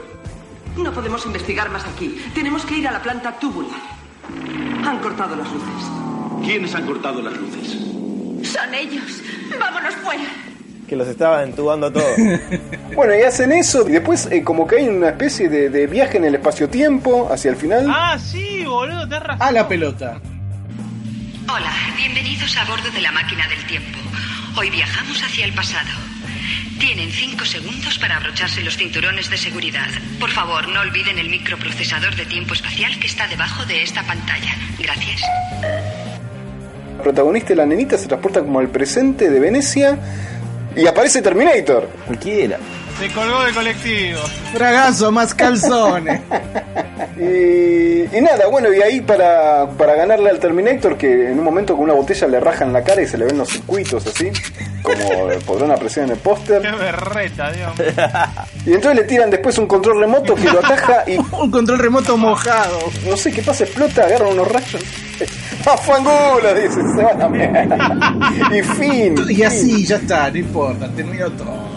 No podemos investigar más aquí. Tenemos que ir a la planta tubular. Han cortado las luces.
¿Quiénes han cortado las luces?
Son ellos. Vámonos fuera.
Que los estaba entubando a todos.
Bueno, y hacen eso, y después eh, como que hay una especie de, de viaje en el espacio-tiempo hacia el final.
Ah, sí, boludo, te razón.
A la pelota.
Hola, bienvenidos a bordo de la máquina del tiempo. Hoy viajamos hacia el pasado. Tienen cinco segundos para abrocharse los cinturones de seguridad. Por favor, no olviden el microprocesador de tiempo espacial que está debajo de esta pantalla. Gracias.
El protagonista de la nenita se transporta como al presente de Venecia y aparece Terminator.
Cualquiera.
Se colgó del colectivo.
Fragazo, más calzones.
Y, y nada, bueno, y ahí para, para ganarle al Terminator, que en un momento con una botella le rajan la cara y se le ven los circuitos así, como podrán apreciar en el póster.
Qué berreta, Dios.
Y entonces le tiran después un control remoto que lo ataja y
Un control remoto mojado.
no sé qué pasa, explota, agarra unos rayos. ¡A fangulo! Dice, se va a la mierda. Y fin.
Y así, ya está, no importa, terminó todo.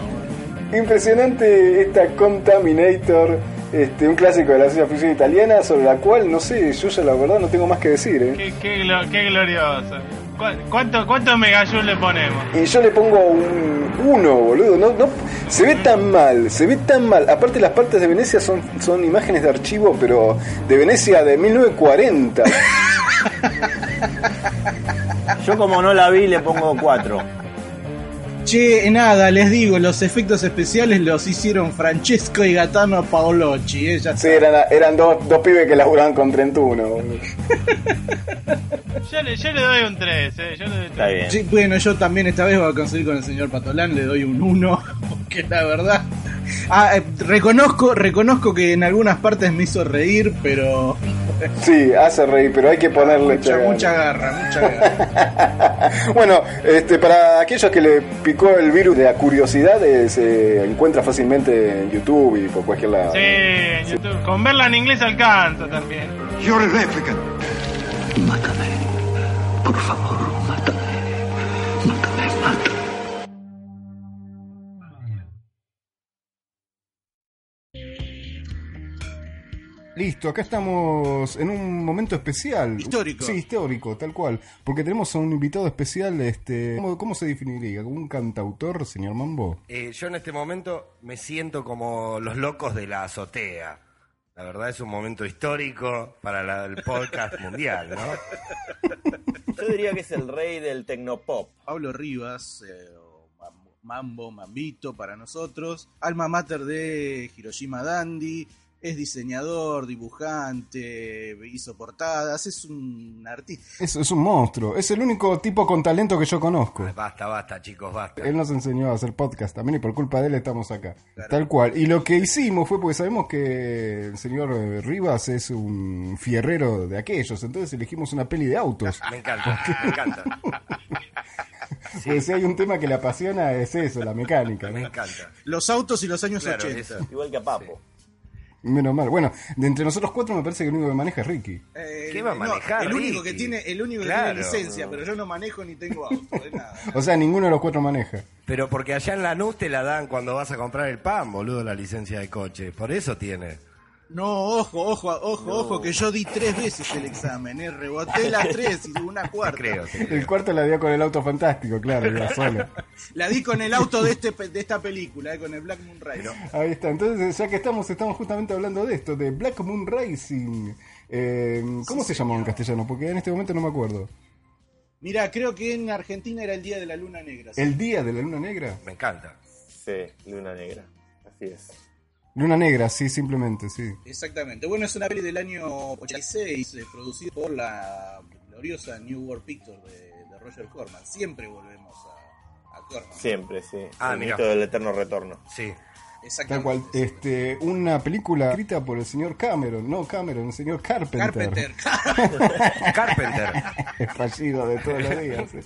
Impresionante esta Contaminator, este, un clásico de la ciencia ficción italiana, sobre la cual, no sé, yo ya la verdad no tengo más que decir. ¿eh?
Qué, qué, glo- qué glorioso. ¿Cu- ¿Cuánto, cuánto le ponemos?
Y yo le pongo un 1, boludo. No, no, se ve tan mal, se ve tan mal. Aparte las partes de Venecia son, son imágenes de archivo, pero de Venecia de 1940.
Yo como no la vi le pongo 4.
Che, nada, les digo, los efectos especiales los hicieron Francesco y Gaetano Paolocci, eh, ya
Sí, eran, eran dos, dos pibes que laburaban con 31. boludo.
Yo le, yo le doy un 3, eh. Yo le doy
Está bien.
Sí, bueno, yo también esta vez voy a conseguir con el señor Patolán, le doy un 1, porque la verdad... Ah, eh, reconozco, reconozco que en algunas partes me hizo reír, pero
Sí, hace reír, pero hay que ponerle
mucha, mucha garra, mucha garra.
Bueno, este, para aquellos que le picó el virus de la curiosidad, eh, se encuentra fácilmente en YouTube y por cualquier lado.
Sí, en YouTube. Con verla en inglés alcanza también.
You're a replicant.
Mátame. Por favor,
Listo, acá estamos en un momento especial.
Histórico.
Sí, histórico, tal cual. Porque tenemos a un invitado especial, este, ¿cómo, cómo se definiría? ¿Como un cantautor, señor Mambo?
Eh, yo en este momento me siento como los locos de la azotea. La verdad es un momento histórico para la- el podcast mundial, ¿no?
Yo diría que es el rey del tecnopop.
Pablo Rivas, eh, o Mam- Mambo, Mambito para nosotros, alma mater de Hiroshima Dandy, es diseñador, dibujante, hizo portadas, es un artista.
Es, es un monstruo. Es el único tipo con talento que yo conozco.
Basta, basta, chicos, basta.
Él nos enseñó a hacer podcast también y por culpa de él estamos acá. Tal cual. Y lo que hicimos fue porque sabemos que el señor eh, Rivas es un fierrero de aquellos, entonces elegimos una peli de autos.
Me encanta, me encanta.
Si hay un tema que le apasiona es eso, la mecánica.
Me encanta.
Los autos y los años
Claro,
80.
eso.
Igual que a Papo.
Menos mal. Bueno, de entre nosotros cuatro me parece que el único que maneja es Ricky.
Eh,
¿Qué va a
no,
manejar,
el único
Ricky?
que tiene, el único que
Claro.
tiene licencia, pero yo no manejo ni tengo auto, de nada.
O sea, ninguno de los cuatro maneja.
Pero porque allá en Lanús te la dan cuando vas a comprar el pan, boludo, la licencia de coche. Por eso tiene.
No, ojo, ojo, ojo, ojo, que yo di tres veces el examen, ¿eh? Reboté las tres y una cuarta.
Creo, sí.
El cuarto la dio con el auto fantástico, claro, iba solo.
La di con el auto de, este, pe- de esta película, ¿eh? con el Black Moon Rising.
Ahí está, entonces ya que estamos, estamos justamente hablando de esto, de Black Moon Rising. Eh, ¿Cómo se llamaba en castellano? Porque en este momento no me acuerdo.
Mira, creo que en Argentina era el Día de la Luna Negra. ¿sí?
¿El Día de la Luna Negra?
Me encanta.
Sí, Luna Negra. Así es.
Luna Negra, sí, simplemente, sí.
Exactamente. Bueno, es una peli del año 86, eh, producida por la gloriosa New World Pictures de, de Roger Corman. Siempre volvemos a, a Corman.
Siempre, sí.
Ah,
el
mira.
mito del eterno retorno.
Sí.
Tal
Exactamente.
cual, este, una película escrita por el señor Cameron, no Cameron, el señor Carpenter.
Carpenter.
Carpenter.
Es fallido de todos los días. sí.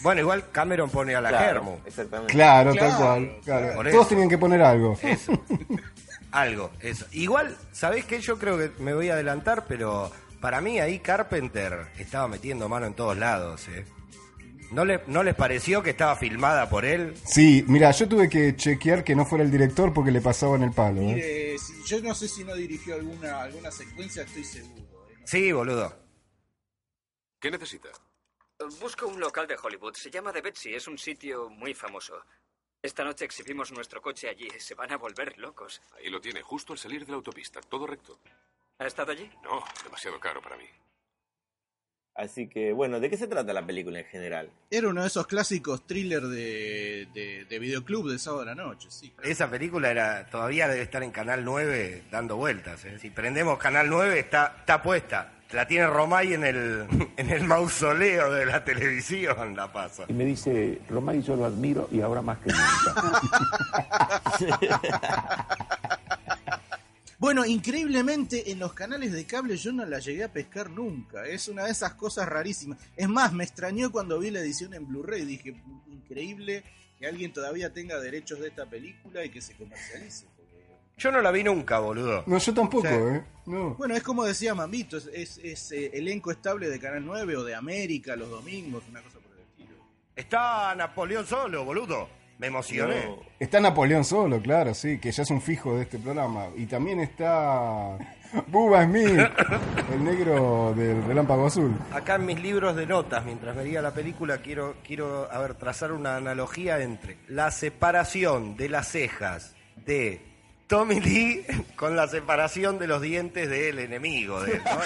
Bueno, igual Cameron pone a la
Claro,
Germo.
Exactamente.
Claro,
Claro,
tal cual. claro. Todos
eso.
tenían que poner algo.
Algo, eso. Igual, ¿sabés qué? Yo creo que me voy a adelantar, pero para mí ahí Carpenter estaba metiendo mano en todos lados, ¿eh? ¿No, le, ¿No les pareció que estaba filmada por él?
Sí, mira, yo tuve que chequear que no fuera el director porque le pasaban el palo. ¿eh?
Mire, si- yo no sé si no dirigió alguna, alguna secuencia, estoy seguro. ¿eh?
Sí, boludo.
¿Qué necesita?
Busco un local de Hollywood. Se llama The Betsy. Es un sitio muy famoso. Esta noche exhibimos nuestro coche allí. Se van a volver locos.
Ahí lo tiene, justo al salir de la autopista, todo recto.
¿Ha estado allí?
No, demasiado caro para mí.
Así que, bueno, ¿de qué se trata la película en general?
Era uno de esos clásicos thrillers de, de, de videoclub de sábado a la noche, sí.
Esa película era todavía debe estar en Canal 9 dando vueltas. ¿eh? Si prendemos Canal 9 está, está puesta. La tiene Romay en el, en el mausoleo de la televisión, la pasa.
Y me dice, Romay, yo lo admiro y ahora más que nunca.
Bueno, increíblemente en los canales de cable yo no la llegué a pescar nunca. Es una de esas cosas rarísimas. Es más, me extrañó cuando vi la edición en Blu-ray. Dije, increíble que alguien todavía tenga derechos de esta película y que se comercialice.
Yo no la vi nunca, boludo.
No, yo tampoco. ¿eh? No.
Bueno, es como decía Mambito, es, es, es, eh, elenco estable de Canal 9 o de América los domingos, una cosa por el estilo.
Está Napoleón solo, boludo. Me emocioné.
Está Napoleón solo, claro, sí, que ya es un fijo de este programa. Y también está Bubba Smith, el negro del relámpago azul.
Acá en mis libros de notas, mientras veía la película, quiero, quiero a ver, trazar una analogía entre la separación de las cejas de Tommy Lee con la separación de los dientes del enemigo. de él, ¿no?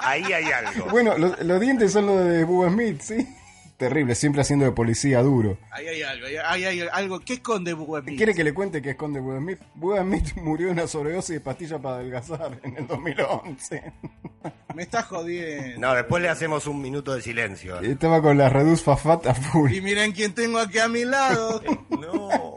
Ahí hay algo.
Bueno, lo- los dientes son los de Bubba Smith, sí. Terrible, siempre haciendo de policía duro.
Ahí hay algo, ahí hay, algo. ¿Qué esconde Bubba Smith?
¿Quiere que le cuente qué esconde Bubba Smith? Bubba Smith murió de una sobredosis de pastillas para adelgazar en el 2011.
Me está jodiendo.
No, después le hacemos un minuto de silencio.
Estaba con la Reduce Fat a full.
Y miren quién tengo aquí a mi lado.
no.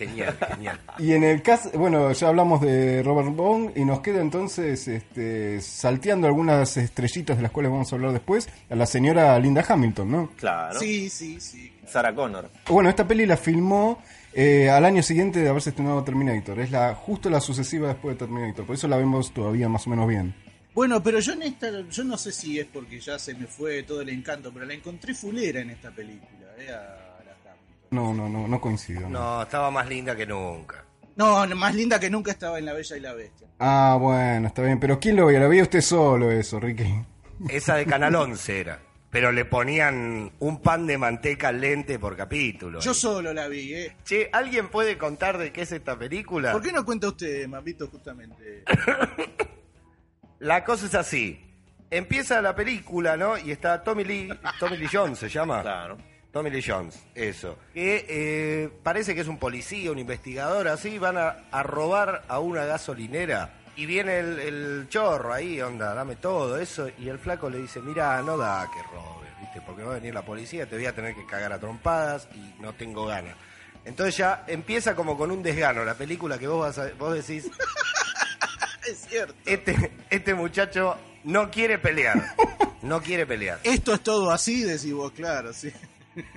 Genial, genial.
Y en el caso, bueno, ya hablamos de Robert Bond y nos queda entonces este, salteando algunas estrellitas de las cuales vamos a hablar después, a la señora Linda Hamilton, ¿no?
Claro.
Sí, sí, sí.
Sarah Connor.
Bueno, esta peli la filmó eh, al año siguiente de haberse estrenado Terminator. Es la justo la sucesiva después de Terminator. Por eso la vemos todavía más o menos bien.
Bueno, pero yo en esta, yo no sé si es porque ya se me fue todo el encanto, pero la encontré fulera en esta película, eh, a.
No, no, no, no coincido. ¿no?
No, estaba más linda que nunca.
No, más linda que nunca estaba en La Bella y la Bestia.
Ah, bueno, está bien. Pero ¿quién lo veía? Lo veía usted solo eso, Ricky.
Esa de Canal 11 era. Pero le ponían un pan de manteca al lente por capítulo.
Yo solo la vi, ¿eh?
Che, ¿alguien puede contar de qué es esta película?
¿Por qué no cuenta usted, Mambito, justamente?
La cosa es así. Empieza la película, ¿no? Y está Tommy Lee, Tommy Lee Jones se llama.
Claro.
Tommy Lee Jones, eso. Que eh, parece que es un policía, un investigador, así. Van a, a robar a una gasolinera. Y viene el, el chorro ahí, onda, dame todo, eso. Y el flaco le dice, mira, no da que robes, ¿viste? Porque va a venir la policía, te voy a tener que cagar a trompadas y no tengo ganas. Entonces ya empieza como con un desgano la película que vos, vas a- vos decís,
es cierto.
este, este muchacho no quiere pelear. No quiere pelear.
Esto es todo así, decís vos, claro, sí.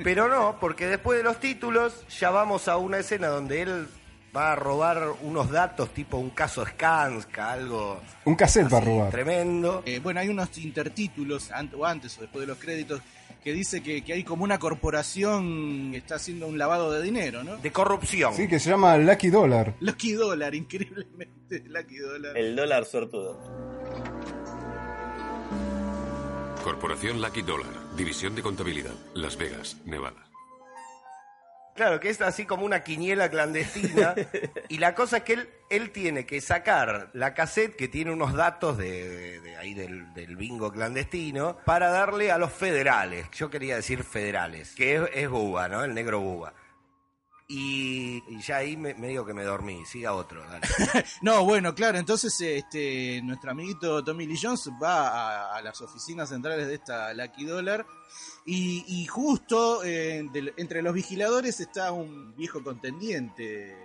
Pero no, porque después de los títulos ya vamos a una escena donde él va a robar unos datos tipo un caso Skanska, algo
Un cassette para robar.
tremendo.
Eh, bueno, hay unos intertítulos, o antes o después de los créditos, que dice que, que hay como una corporación que está haciendo un lavado de dinero, ¿no?
De corrupción.
Sí, que se llama Lucky Dollar.
Lucky Dollar, increíblemente Lucky Dollar.
El dólar suertudo.
Corporación Lucky Dollar, División de Contabilidad, Las Vegas, Nevada.
Claro, que es así como una quiniela clandestina. y la cosa es que él, él tiene que sacar la cassette que tiene unos datos de, de- de ahí del, del bingo clandestino para darle a los federales. Yo quería decir federales, que es, es Buba, ¿no? El negro Buba. Y, y ya ahí me, medio que me dormí. Siga otro, dale.
No, bueno, claro, entonces este nuestro amiguito Tommy Lee Jones va a, a las oficinas centrales de esta Lucky Dollar y, y justo eh, entre los vigiladores está un viejo contendiente.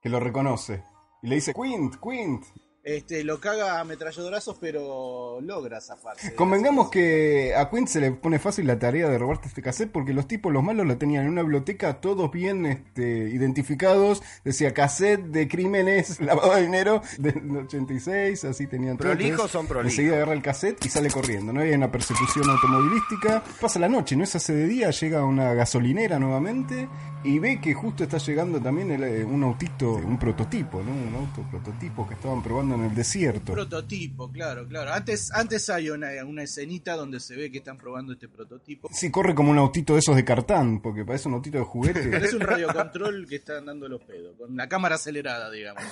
Que lo reconoce. Y le dice, Quint, Quint.
Este, lo caga a ametralladorazos, pero logra zafarse.
Convengamos que a Quint se le pone fácil la tarea de robarte este cassette porque los tipos, los malos, lo tenían en una biblioteca todos bien este, identificados. Decía cassette de crímenes, lavado de dinero del 86, así tenían todo.
Prolijos son prolijos.
Enseguida agarra el cassette y sale corriendo. No hay una persecución automovilística. Pasa la noche, no se hace de día, llega a una gasolinera nuevamente y ve que justo está llegando también el, eh, un autito, un prototipo, ¿no? Un auto prototipo que estaban probando en el desierto.
Prototipo, claro, claro. Antes, antes hay una, una escenita donde se ve que están probando este prototipo.
Sí, corre como un autito de esos de cartán, porque parece un autito de juguete.
Parece un radiocontrol que están dando los pedos, con la cámara acelerada, digamos.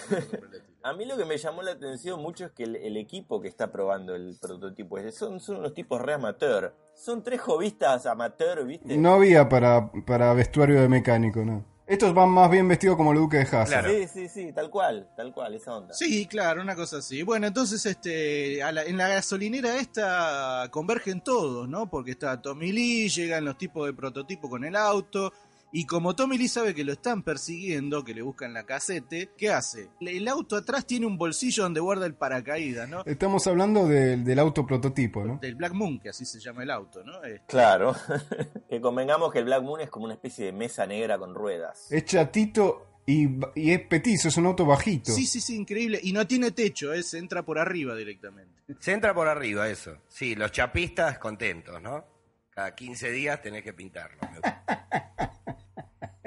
A mí lo que me llamó la atención mucho es que el, el equipo que está probando el prototipo son, son unos tipos re amateur. Son tres jovistas amateur, ¿viste?
No había para, para vestuario de mecánico, ¿no? Estos van más bien vestidos como el Duque de Hazard.
Sí, sí, sí, tal cual, tal cual, esa onda.
Sí, claro, una cosa así. Bueno, entonces este, a la- en la gasolinera esta convergen todos, ¿no? Porque está Tommy Lee, llegan los tipos de prototipo con el auto. Y como Tommy Lee sabe que lo están persiguiendo, que le buscan la casete, ¿qué hace? El auto atrás tiene un bolsillo donde guarda el paracaídas, ¿no?
Estamos hablando del, del auto prototipo, ¿no?
Del Black Moon, que así se llama el auto, ¿no? Este,
Claro. que convengamos que el Black Moon es como una especie de mesa negra con ruedas.
Es chatito y, y es petizo, es un auto bajito.
Sí, sí, sí, increíble. Y no tiene techo, ¿eh? se entra por arriba directamente.
Se entra por arriba, eso. Sí, los chapistas contentos, ¿no? Cada 15 días tenés que pintarlo.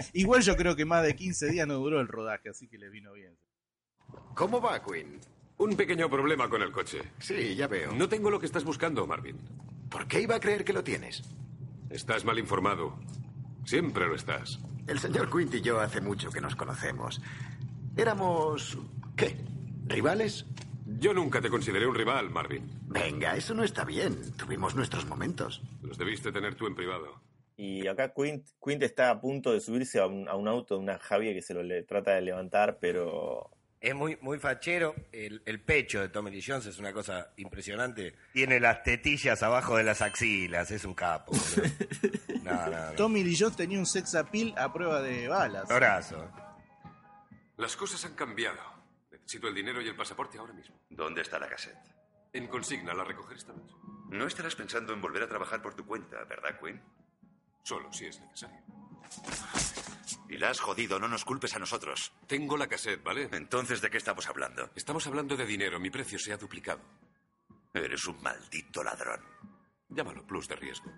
Igual yo creo que más de 15 días no duró el rodaje, así que le vino bien.
¿Cómo va, Quinn? Un pequeño problema con el coche.
Sí, ya veo.
No tengo lo que estás buscando, Marvin.
¿Por qué iba a creer que lo tienes?
Estás mal informado. Siempre lo estás.
El señor Quint y yo hace mucho que nos conocemos. Éramos... ¿Qué? ¿Rivales?
Yo nunca te consideré un rival, Marvin.
Venga, eso no está bien. Tuvimos nuestros momentos.
Los debiste tener tú en privado.
Y acá Quint, Quint está a punto de subirse a un, a un auto de una Javier que se lo le, trata de levantar, pero
Es muy, muy fachero. El, el pecho de Tommy Lee Jones es una cosa impresionante. Tiene las tetillas abajo de las axilas. Es un capo. No, no, no.
Tommy Lee Jones tenía un sex appeal a prueba de balas.
Abrazo.
Las cosas han cambiado. Necesito el dinero y el pasaporte ahora mismo.
¿Dónde está la cassette?
En consigna, la recoger esta noche.
No estarás pensando en volver a trabajar por tu cuenta, ¿verdad, Quinn?
Solo si es necesario.
Y la has jodido, no nos culpes a nosotros.
Tengo la cassette, ¿vale?
Entonces, ¿de qué estamos hablando?
Estamos hablando de dinero. Mi precio se ha duplicado.
Eres un maldito ladrón.
Llámalo plus de riesgo.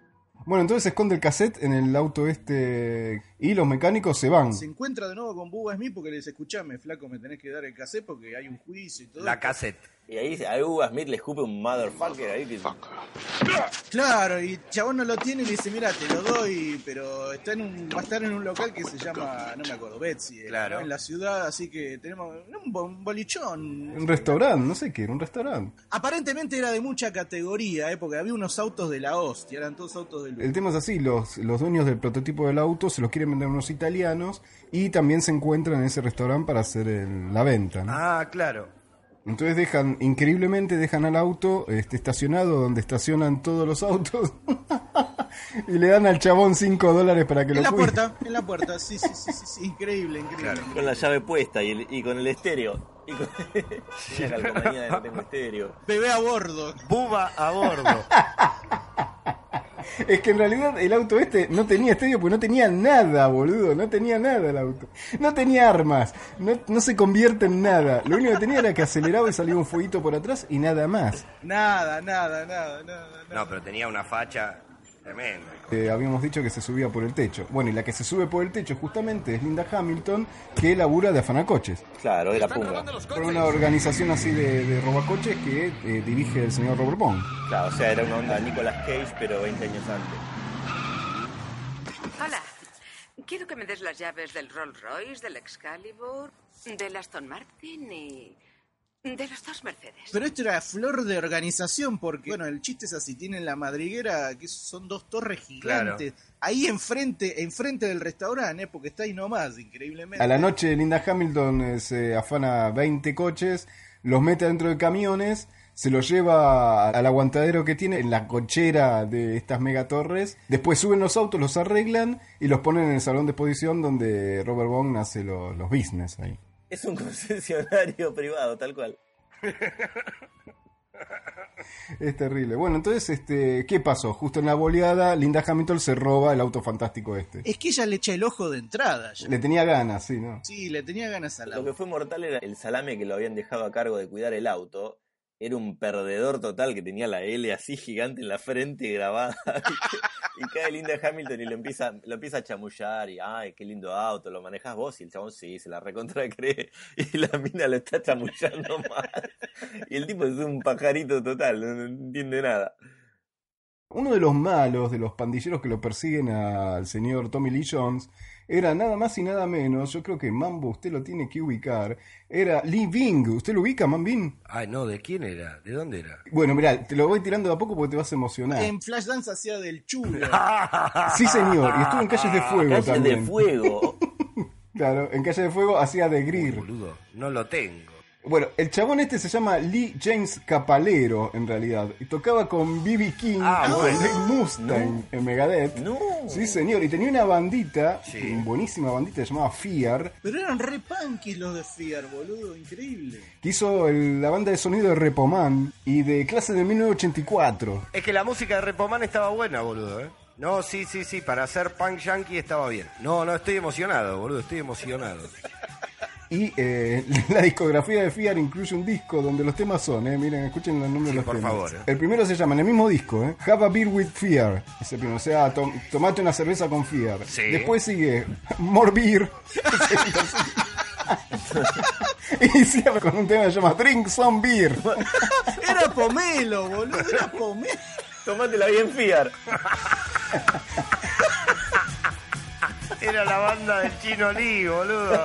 Bueno, entonces se esconde el cassette en el auto este y los mecánicos se van.
Se encuentra de nuevo con Bubba Smith porque le dice, escuchame, flaco, me tenés que dar el cassette porque hay un juicio y todo.
La cassette.
Y ahí a Hugo Smith le escupe un motherfucker ahí que...
Claro, y Chabón no lo tiene y le dice, mira, te lo doy, pero está en un, va a estar en un local que se llama, no me acuerdo, Betsy, era,
Claro.
¿no? en la ciudad, así que tenemos un, bo- un bolichón.
Un restaurante, no sé qué, era un restaurante.
Aparentemente era de mucha categoría, ¿eh? porque había unos autos de la hostia, eran todos autos de lujo.
El tema es así, los, los dueños del prototipo del auto se los quieren vender a unos italianos y también se encuentran en ese restaurante para hacer el- la venta. ¿no?
Ah, claro.
Entonces dejan, increíblemente dejan al auto este, estacionado donde estacionan todos los autos y le dan al chabón 5 dólares para que
En
lo
la
cuide.
puerta, en la puerta, sí, sí, sí, sí, sí, increíble, increíble.
Con la llave puesta y, el- y con el estéreo. Y con... La compañía de no tengo estéreo.
Bebé a bordo.
Buba a bordo.
Es que en realidad el auto este no tenía estéreo porque no tenía nada, boludo. No tenía nada el auto. No tenía armas. No, no se convierte en nada. Lo único que tenía era que aceleraba y salía un fueguito por atrás y nada más.
Nada, nada, nada, nada.
No, pero tenía una facha Tremendo.
Eh, habíamos dicho que se subía por el techo. Bueno, y la que se sube por el techo justamente es Linda Hamilton, que labura de afanacoches.
Claro, era punga.
Por una organización así de, de robacoches que eh, dirige el señor Robert Bond.
Claro, o sea, era una onda Nicolas Cage, pero 20 años antes.
Hola. Quiero que me des las llaves del Rolls Royce, del Excalibur, del Aston Martin y de los dos Mercedes.
Pero esto era flor de organización porque, bueno, el chiste es así, tienen la madriguera, que son dos torres gigantes, ahí enfrente, enfrente del restaurante, ¿eh? porque está ahí nomás, increíblemente.
A la noche Linda Hamilton eh, se afana 20 coches, los mete dentro de camiones, se los lleva al aguantadero que tiene en la cochera de estas megatorres. Después suben los autos, los arreglan y los ponen en el salón de exposición donde Robert Bond hace lo- los business ahí.
Es un concesionario privado, tal cual.
Es terrible. Bueno, entonces, este, ¿qué pasó? Justo en la boleada, Linda Hamilton se roba el auto fantástico este.
Es que ella le echa el ojo de entrada. ya.
Le tenía ganas, sí, ¿no?
Sí, le tenía ganas a la
Lo que fue mortal era el salame que lo habían dejado a cargo de cuidar el auto. Era un perdedor total que tenía la L así gigante en la frente grabada. y cae Linda Hamilton y lo empieza, lo empieza a chamullar. Y, ay, qué lindo auto, lo manejas vos. Y el chabón sí, se la recontra cree. Y la mina lo está chamullando más. Y el tipo es un pajarito total, no, no entiende nada.
Uno de los malos, de los pandilleros que lo persiguen al señor Tommy Lee Jones, era nada más y nada menos, yo creo que Mambo usted lo tiene que ubicar, era Lee Bing. ¿Usted lo ubica, Mambin?
Ay, no, ¿de quién era? ¿De dónde era?
Bueno, mirá, te lo voy tirando de a poco porque te vas a emocionar.
En Flashdance hacía del chulo.
Sí, señor, y estuvo en Calles de Fuego
Calles
también.
de Fuego.
Claro, en Calles de Fuego hacía de Greer.
Boludo, no lo tengo.
Bueno, el chabón este se llama Lee James Capalero, en realidad. Y tocaba con B.B. King
Ah,
y con
bueno.
Dave Mustaine en Megadeth. Sí, señor. Y tenía una bandita, una buenísima bandita llamada Fear,
Pero eran re punkis los de Fear, boludo, increíble.
que hizo el- la banda de sonido de Repoman y de clase de 1984.
Es que la música de Repoman estaba buena, boludo, ¿eh? No, sí, sí, sí, para hacer punk yankee estaba bien. No, no, estoy emocionado, boludo, estoy emocionado.
Y eh, la discografía de Fear incluye un disco donde los temas son, eh, miren, escuchen los nombres
Sí,
de los
por
temas.
favor, eh.
El primero se llama, en el mismo disco, eh, Have a Beer with Fear. Ese primero, o sea, tom- tomate una cerveza con Fear.
Sí.
Después sigue More Beer. y cierra con un tema que se llama Drink Some Beer.
Era pomelo, boludo, era pomelo.
Tómatela bien, Fiar.
Era la banda del Chino Lee, boludo.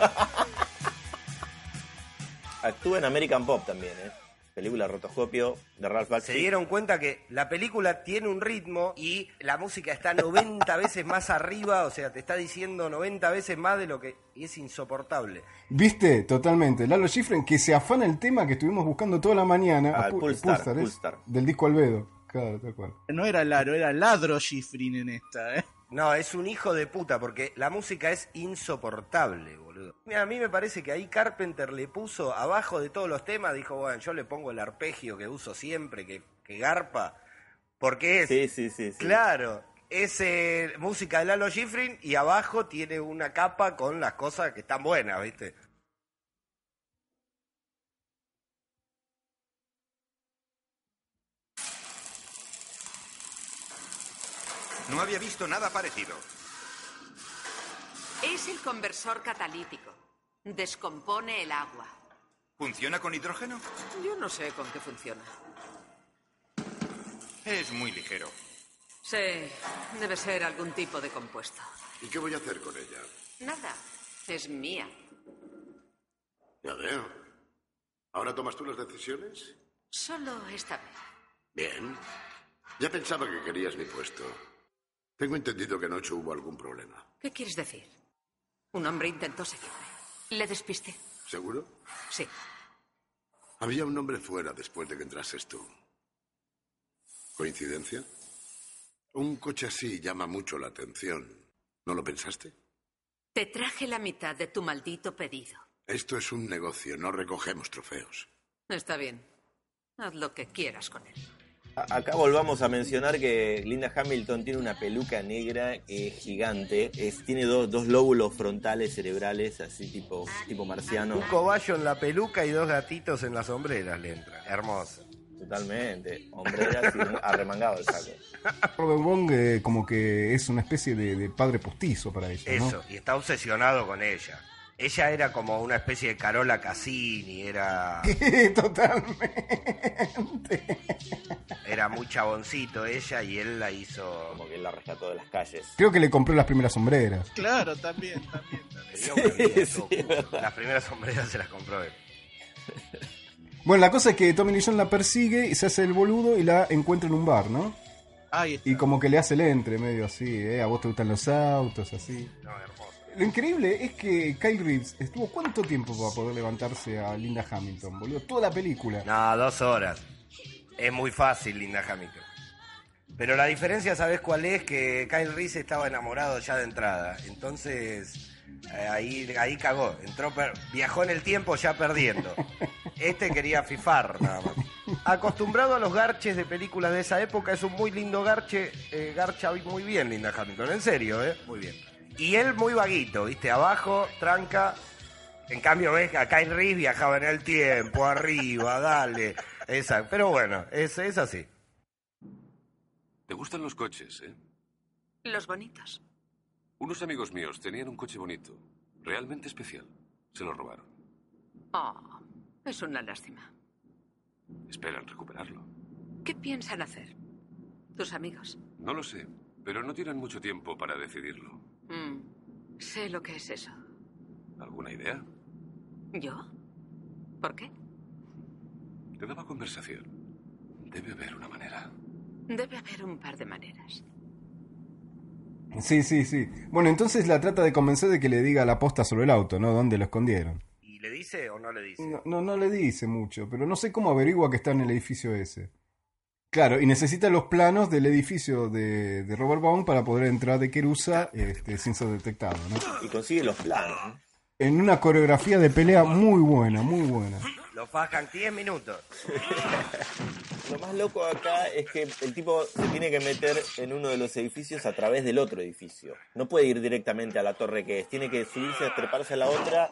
Actúa en American Pop también, ¿eh? Película Rotoscopio de Ralph
Se
Bakshi.
dieron cuenta que la película tiene un ritmo y la música está 90 veces más arriba, o sea, te está diciendo 90 veces más de lo que... y es insoportable.
¿Viste? Totalmente. Lalo Schifrin que se afana el tema que estuvimos buscando toda la mañana.
Ah,
a Pu-
Pulsar,
Pulsar, ¿es?
Pulsar.
Del disco Albedo. Claro, tal cual.
No era Laro, era Ladro Schifrin en esta, ¿eh?
No, es un hijo de puta porque la música es insoportable, boludo. A mí me parece que ahí Carpenter le puso abajo de todos los temas, dijo, bueno, yo le pongo el arpegio que uso siempre, que, que garpa, porque es...
Sí, sí, sí. sí.
Claro, es eh, música de Lalo Schifrin y abajo tiene una capa con las cosas que están buenas, ¿viste?
No había visto nada parecido.
Es el conversor catalítico. Descompone el agua.
¿Funciona con hidrógeno?
Yo no sé con qué funciona.
Es muy ligero.
Sí, debe ser algún tipo de compuesto.
¿Y qué voy a hacer con ella?
Nada, es mía.
Ya veo. ¿Ahora tomas tú las decisiones?
Solo esta vez.
Bien. Ya pensaba que querías mi puesto. Tengo entendido que anoche hubo algún problema.
¿Qué quieres decir? Un hombre intentó seguirme. Le despisté.
¿Seguro?
Sí.
Había un hombre fuera después de que entrases tú. ¿Coincidencia? Un coche así llama mucho la atención. ¿No lo pensaste?
Te traje la mitad de tu maldito pedido.
Esto es un negocio, no recogemos trofeos.
Está bien. Haz lo que quieras con él.
Acá volvamos a mencionar que Linda Hamilton tiene una peluca negra que es gigante. Es, tiene dos, dos lóbulos frontales cerebrales, así tipo, tipo marciano.
Un cobayo en la peluca y dos gatitos en las sombreras le entra. Hermoso.
Totalmente. Hombreras y arremangado el saco.
Robert Wong eh, como que es una especie de, de padre postizo para ella, ¿no?
Eso, y está obsesionado con ella. Ella era como una especie de Carola Cassini, era,
Totalmente.
era muy chaboncito ella y él la hizo...
Como que él la rescató de las calles.
Creo que le compró las primeras sombreras.
Claro, también, también.
Las primeras sombreras se las compró él.
Bueno, la cosa es que Tommy Lee Jones la persigue y se hace el boludo y la encuentra en un bar, ¿no?
Ahí está.
Y como que le hace el entre, medio así, ¿eh? A vos te gustan los autos, así. Lo increíble es que Kyle Reeves estuvo cuánto tiempo para poder levantarse a Linda Hamilton, boludo. Toda la película.
No, dos horas. Es muy fácil, Linda Hamilton. Pero la diferencia, ¿sabes cuál es? Que Kyle Reese estaba enamorado ya de entrada. Entonces, eh, ahí, ahí cagó. Entró, per- viajó en el tiempo ya perdiendo. Este quería fifar, nada más. Acostumbrado a los garches de películas de esa época, es un muy lindo garche. eh, garcha muy bien, Linda Hamilton. En serio, ¿eh? Muy bien. Y él muy vaguito, ¿viste? Abajo, tranca. En cambio, ves que a Kyle Reese viajaba en el tiempo, arriba, dale. Esa, pero bueno, es, es así.
¿Te gustan los coches, eh?
Los bonitos.
Unos amigos míos tenían un coche bonito, realmente especial. Se lo robaron.
Oh, es una lástima.
Esperan recuperarlo.
¿Qué piensan hacer? ¿Tus amigos?
No lo sé, pero no tienen mucho tiempo para decidirlo.
Mm, sé lo que es eso.
¿Alguna idea?
¿Yo? ¿Por qué?
Te daba conversación. Debe haber una manera.
Debe haber un par de maneras.
Sí, sí, sí. Bueno, entonces la trata de convencer de que le diga la posta sobre el auto, ¿no? ¿Dónde lo escondieron?
¿Y le dice o no le dice?
No, no, no le dice mucho, pero no sé cómo averigua que está en el edificio ese. Claro, y necesita los planos del edificio de, de Robert Baum para poder entrar de Kerusa este, sin ser detectado, ¿no?
Y consigue los planos. ¿no?
En una coreografía de pelea muy buena, muy buena.
Lo fajan 10 minutos.
Lo más loco acá es que el tipo se tiene que meter en uno de los edificios a través del otro edificio. No puede ir directamente a la torre que es. Tiene que subirse, treparse a la otra,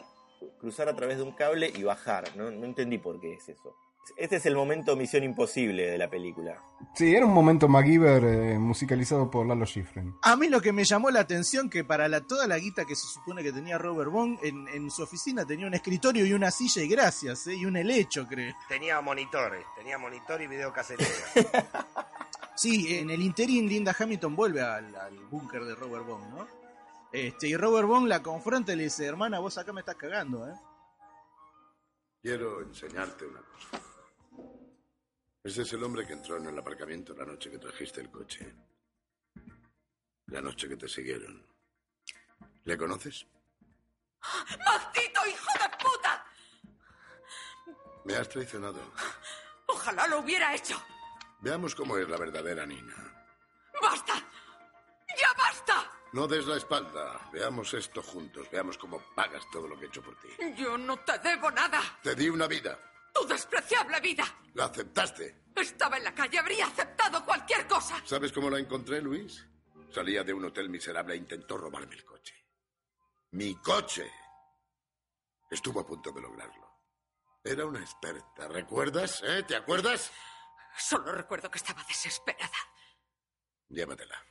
cruzar a través de un cable y bajar. No, no entendí por qué es eso. Este es el momento Misión Imposible de la película.
Sí, era un momento MacGyver eh, musicalizado por Lalo Schifrin.
A mí lo que me llamó la atención que para la, toda la guita que se supone que tenía Robert Bond, en, en su oficina tenía un escritorio y una silla y gracias, ¿eh? y un helecho, creo.
Tenía monitores, tenía monitor y videocasetera.
Sí, en el interín Linda Hamilton vuelve al, al búnker de Robert Bond, ¿no? Este, y Robert Bond la confronta y le dice, hermana, vos acá me estás cagando, ¿eh?
Quiero enseñarte una cosa. Ese es el hombre que entró en el aparcamiento la noche que trajiste el coche. La noche que te siguieron. ¿Le conoces?
¡Maldito hijo de puta!
Me has traicionado.
Ojalá lo hubiera hecho.
Veamos cómo es la verdadera Nina.
¡Basta! ¡Ya basta!
No des la espalda. Veamos esto juntos. Veamos cómo pagas todo lo que he hecho por ti.
Yo no te debo nada.
Te di una vida.
Tu despreciable vida.
La aceptaste.
Estaba en la calle, habría aceptado cualquier cosa.
¿Sabes cómo la encontré, Luis? Salía de un hotel miserable e intentó robarme el coche. ¡Mi coche! Estuvo a punto de lograrlo. Era una experta, ¿recuerdas? ¿Eh? ¿Te acuerdas?
Solo recuerdo que estaba desesperada.
Llévatela.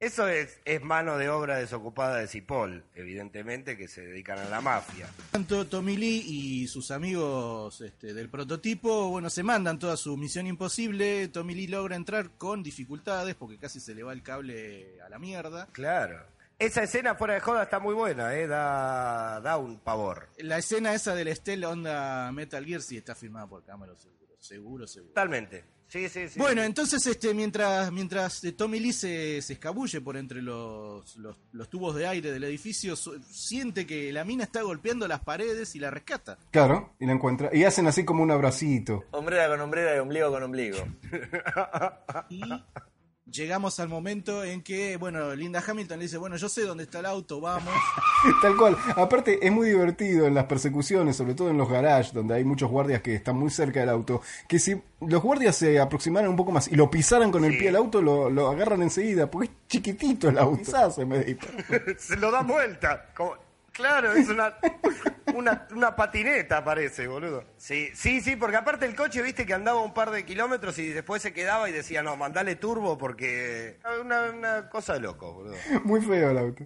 Eso es, es mano de obra desocupada de Cipoll, evidentemente, que se dedican a la mafia.
Tanto Tommy Lee y sus amigos este, del prototipo, bueno, se mandan toda su misión imposible. Tommy Lee logra entrar con dificultades porque casi se le va el cable a la mierda.
Claro. Esa escena fuera de joda está muy buena, ¿eh? Da, da un pavor.
La escena esa del Estel onda Metal Gear sí está filmada por Cameron, seguro, seguro, seguro.
Totalmente. Sí, sí, sí.
Bueno, entonces este, mientras, mientras eh, Tommy Lee se, se escabulle por entre los, los, los tubos de aire del edificio, su- siente que la mina está golpeando las paredes y la rescata.
Claro, y la encuentra. Y hacen así como un abracito.
Hombrera con hombrera y ombligo con ombligo.
Y llegamos al momento en que, bueno, Linda Hamilton le dice, bueno, yo sé dónde está el auto, vamos.
Tal cual. Aparte, es muy divertido en las persecuciones, sobre todo en los garages, donde hay muchos guardias que están muy cerca del auto, que si los guardias se aproximaran un poco más y lo pisaran con el pie al auto, lo, lo agarran enseguida, porque es chiquitito el auto. Quizás se
se lo da vuelta. Como- Claro, es una, una, una patineta, parece, boludo. Sí, sí, sí, porque aparte el coche, viste que andaba un par de kilómetros y después se quedaba y decía, no, mandale turbo porque. Una, una cosa de loco, boludo.
Muy feo el auto.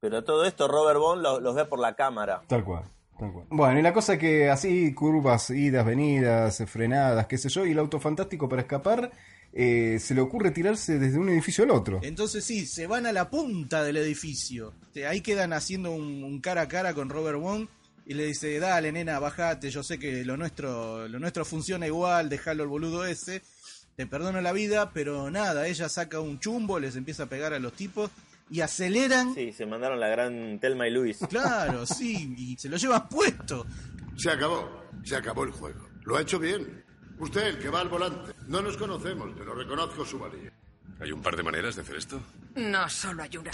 Pero todo esto Robert Bond lo- los ve por la cámara.
Tal cual. tal cual. Bueno, y la cosa que así, curvas, idas, venidas, frenadas, qué sé yo, y el auto fantástico para escapar, eh, se le ocurre tirarse desde un edificio al otro.
Entonces sí, se van a la punta del edificio. Ahí quedan haciendo un, un cara a cara con Robert Wong y le dice, dale nena, bajate, yo sé que lo nuestro, lo nuestro funciona igual, dejalo el boludo ese, te perdono la vida, pero nada, ella saca un chumbo, les empieza a pegar a los tipos y aceleran.
Sí, se mandaron la gran Telma y Luis.
Claro, sí, y se lo llevan puesto.
Se acabó. Se acabó el juego. Lo ha hecho bien. Usted, el que va al volante. No nos conocemos, pero reconozco su valía.
¿Hay un par de maneras de hacer esto?
No solo hay una.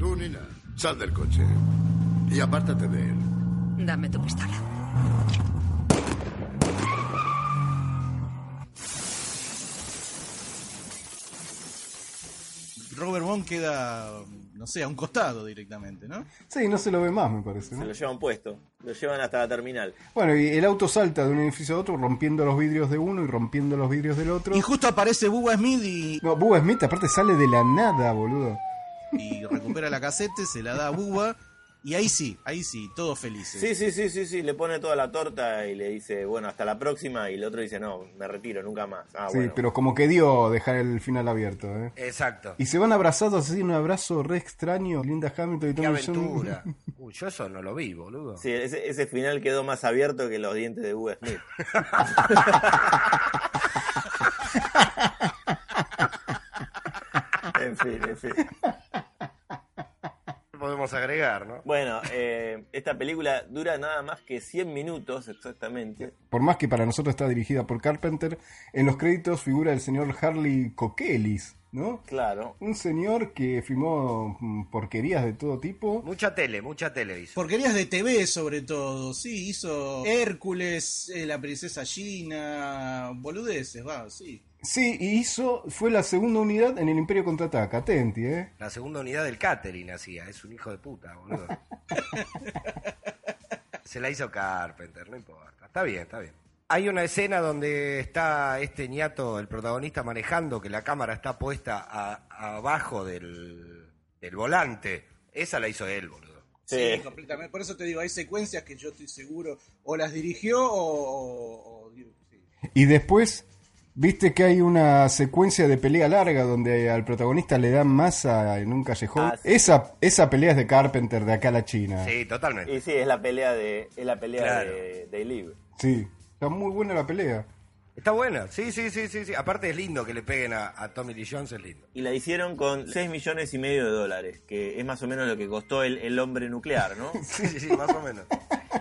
Tú, Nina, sal del coche. Y apártate de él.
Dame tu pistola.
Robert Wong queda, no sé, a un costado directamente, ¿no?
Sí, no se lo ve más, me parece.
Se lo llevan puesto. Lo llevan hasta la terminal.
Bueno, y el auto salta de un edificio a otro, rompiendo los vidrios de uno y rompiendo los vidrios del otro.
Y justo aparece Bubba Smith y,
No, Bubba Smith aparte sale de la nada, boludo.
y recupera la casete, se la da a Bubba y ahí sí, ahí sí, todos felices.
Sí, sí, sí, sí, sí. Le pone toda la torta y le dice, bueno, hasta la próxima. Y el otro dice, no, me retiro, nunca más. Ah,
sí,
bueno.
pero como que dio dejar el final abierto, ¿eh?
Exacto.
Y se van abrazados así, un abrazo re extraño, Linda Hamilton y
Qué
John.
aventura. Uy, yo eso no lo vi, boludo.
Sí, ese, ese final quedó más abierto que los dientes de Will Smith. en fin, en fin.
Podemos agregar, ¿no?
Bueno, eh, esta película dura nada más que 100 minutos exactamente.
Por más que para nosotros está dirigida por Carpenter, en los créditos figura el señor Harley Coquelis, ¿no?
Claro.
Un señor que filmó mm, porquerías de todo tipo.
Mucha tele, mucha tele hizo.
Porquerías de TV sobre todo, sí, hizo Hércules, eh, la princesa Gina, boludeces, va, sí.
Sí, y hizo, fue la segunda unidad en el Imperio Contraataca, atenti, ¿eh?
La segunda unidad del catering hacía, es un hijo de puta, boludo. Se la hizo Carpenter, no importa. Está bien, está bien. Hay una escena donde está este ñato, el protagonista, manejando, que la cámara está puesta a- abajo del, del volante. Esa la hizo él, boludo.
Sí, completamente. Por eso te digo, hay secuencias que yo estoy seguro o las dirigió o... o- o- sí.
Y después, viste que hay una secuencia de pelea larga donde al protagonista le dan masa en un callejón.
Ah, sí.
esa, esa pelea es de Carpenter de acá a la China.
Sí, totalmente.
Y sí, es la pelea de, es la pelea
Claro.
de, de Liv.
Sí, está muy buena la pelea.
Está buena, sí, sí, sí, sí, sí. Aparte es lindo que le peguen a, a Tommy Lee Jones, es lindo.
Y la hicieron con 6 millones y medio de dólares, que es más o menos lo que costó el, el hombre nuclear, ¿no?
Sí, sí, sí, más o menos.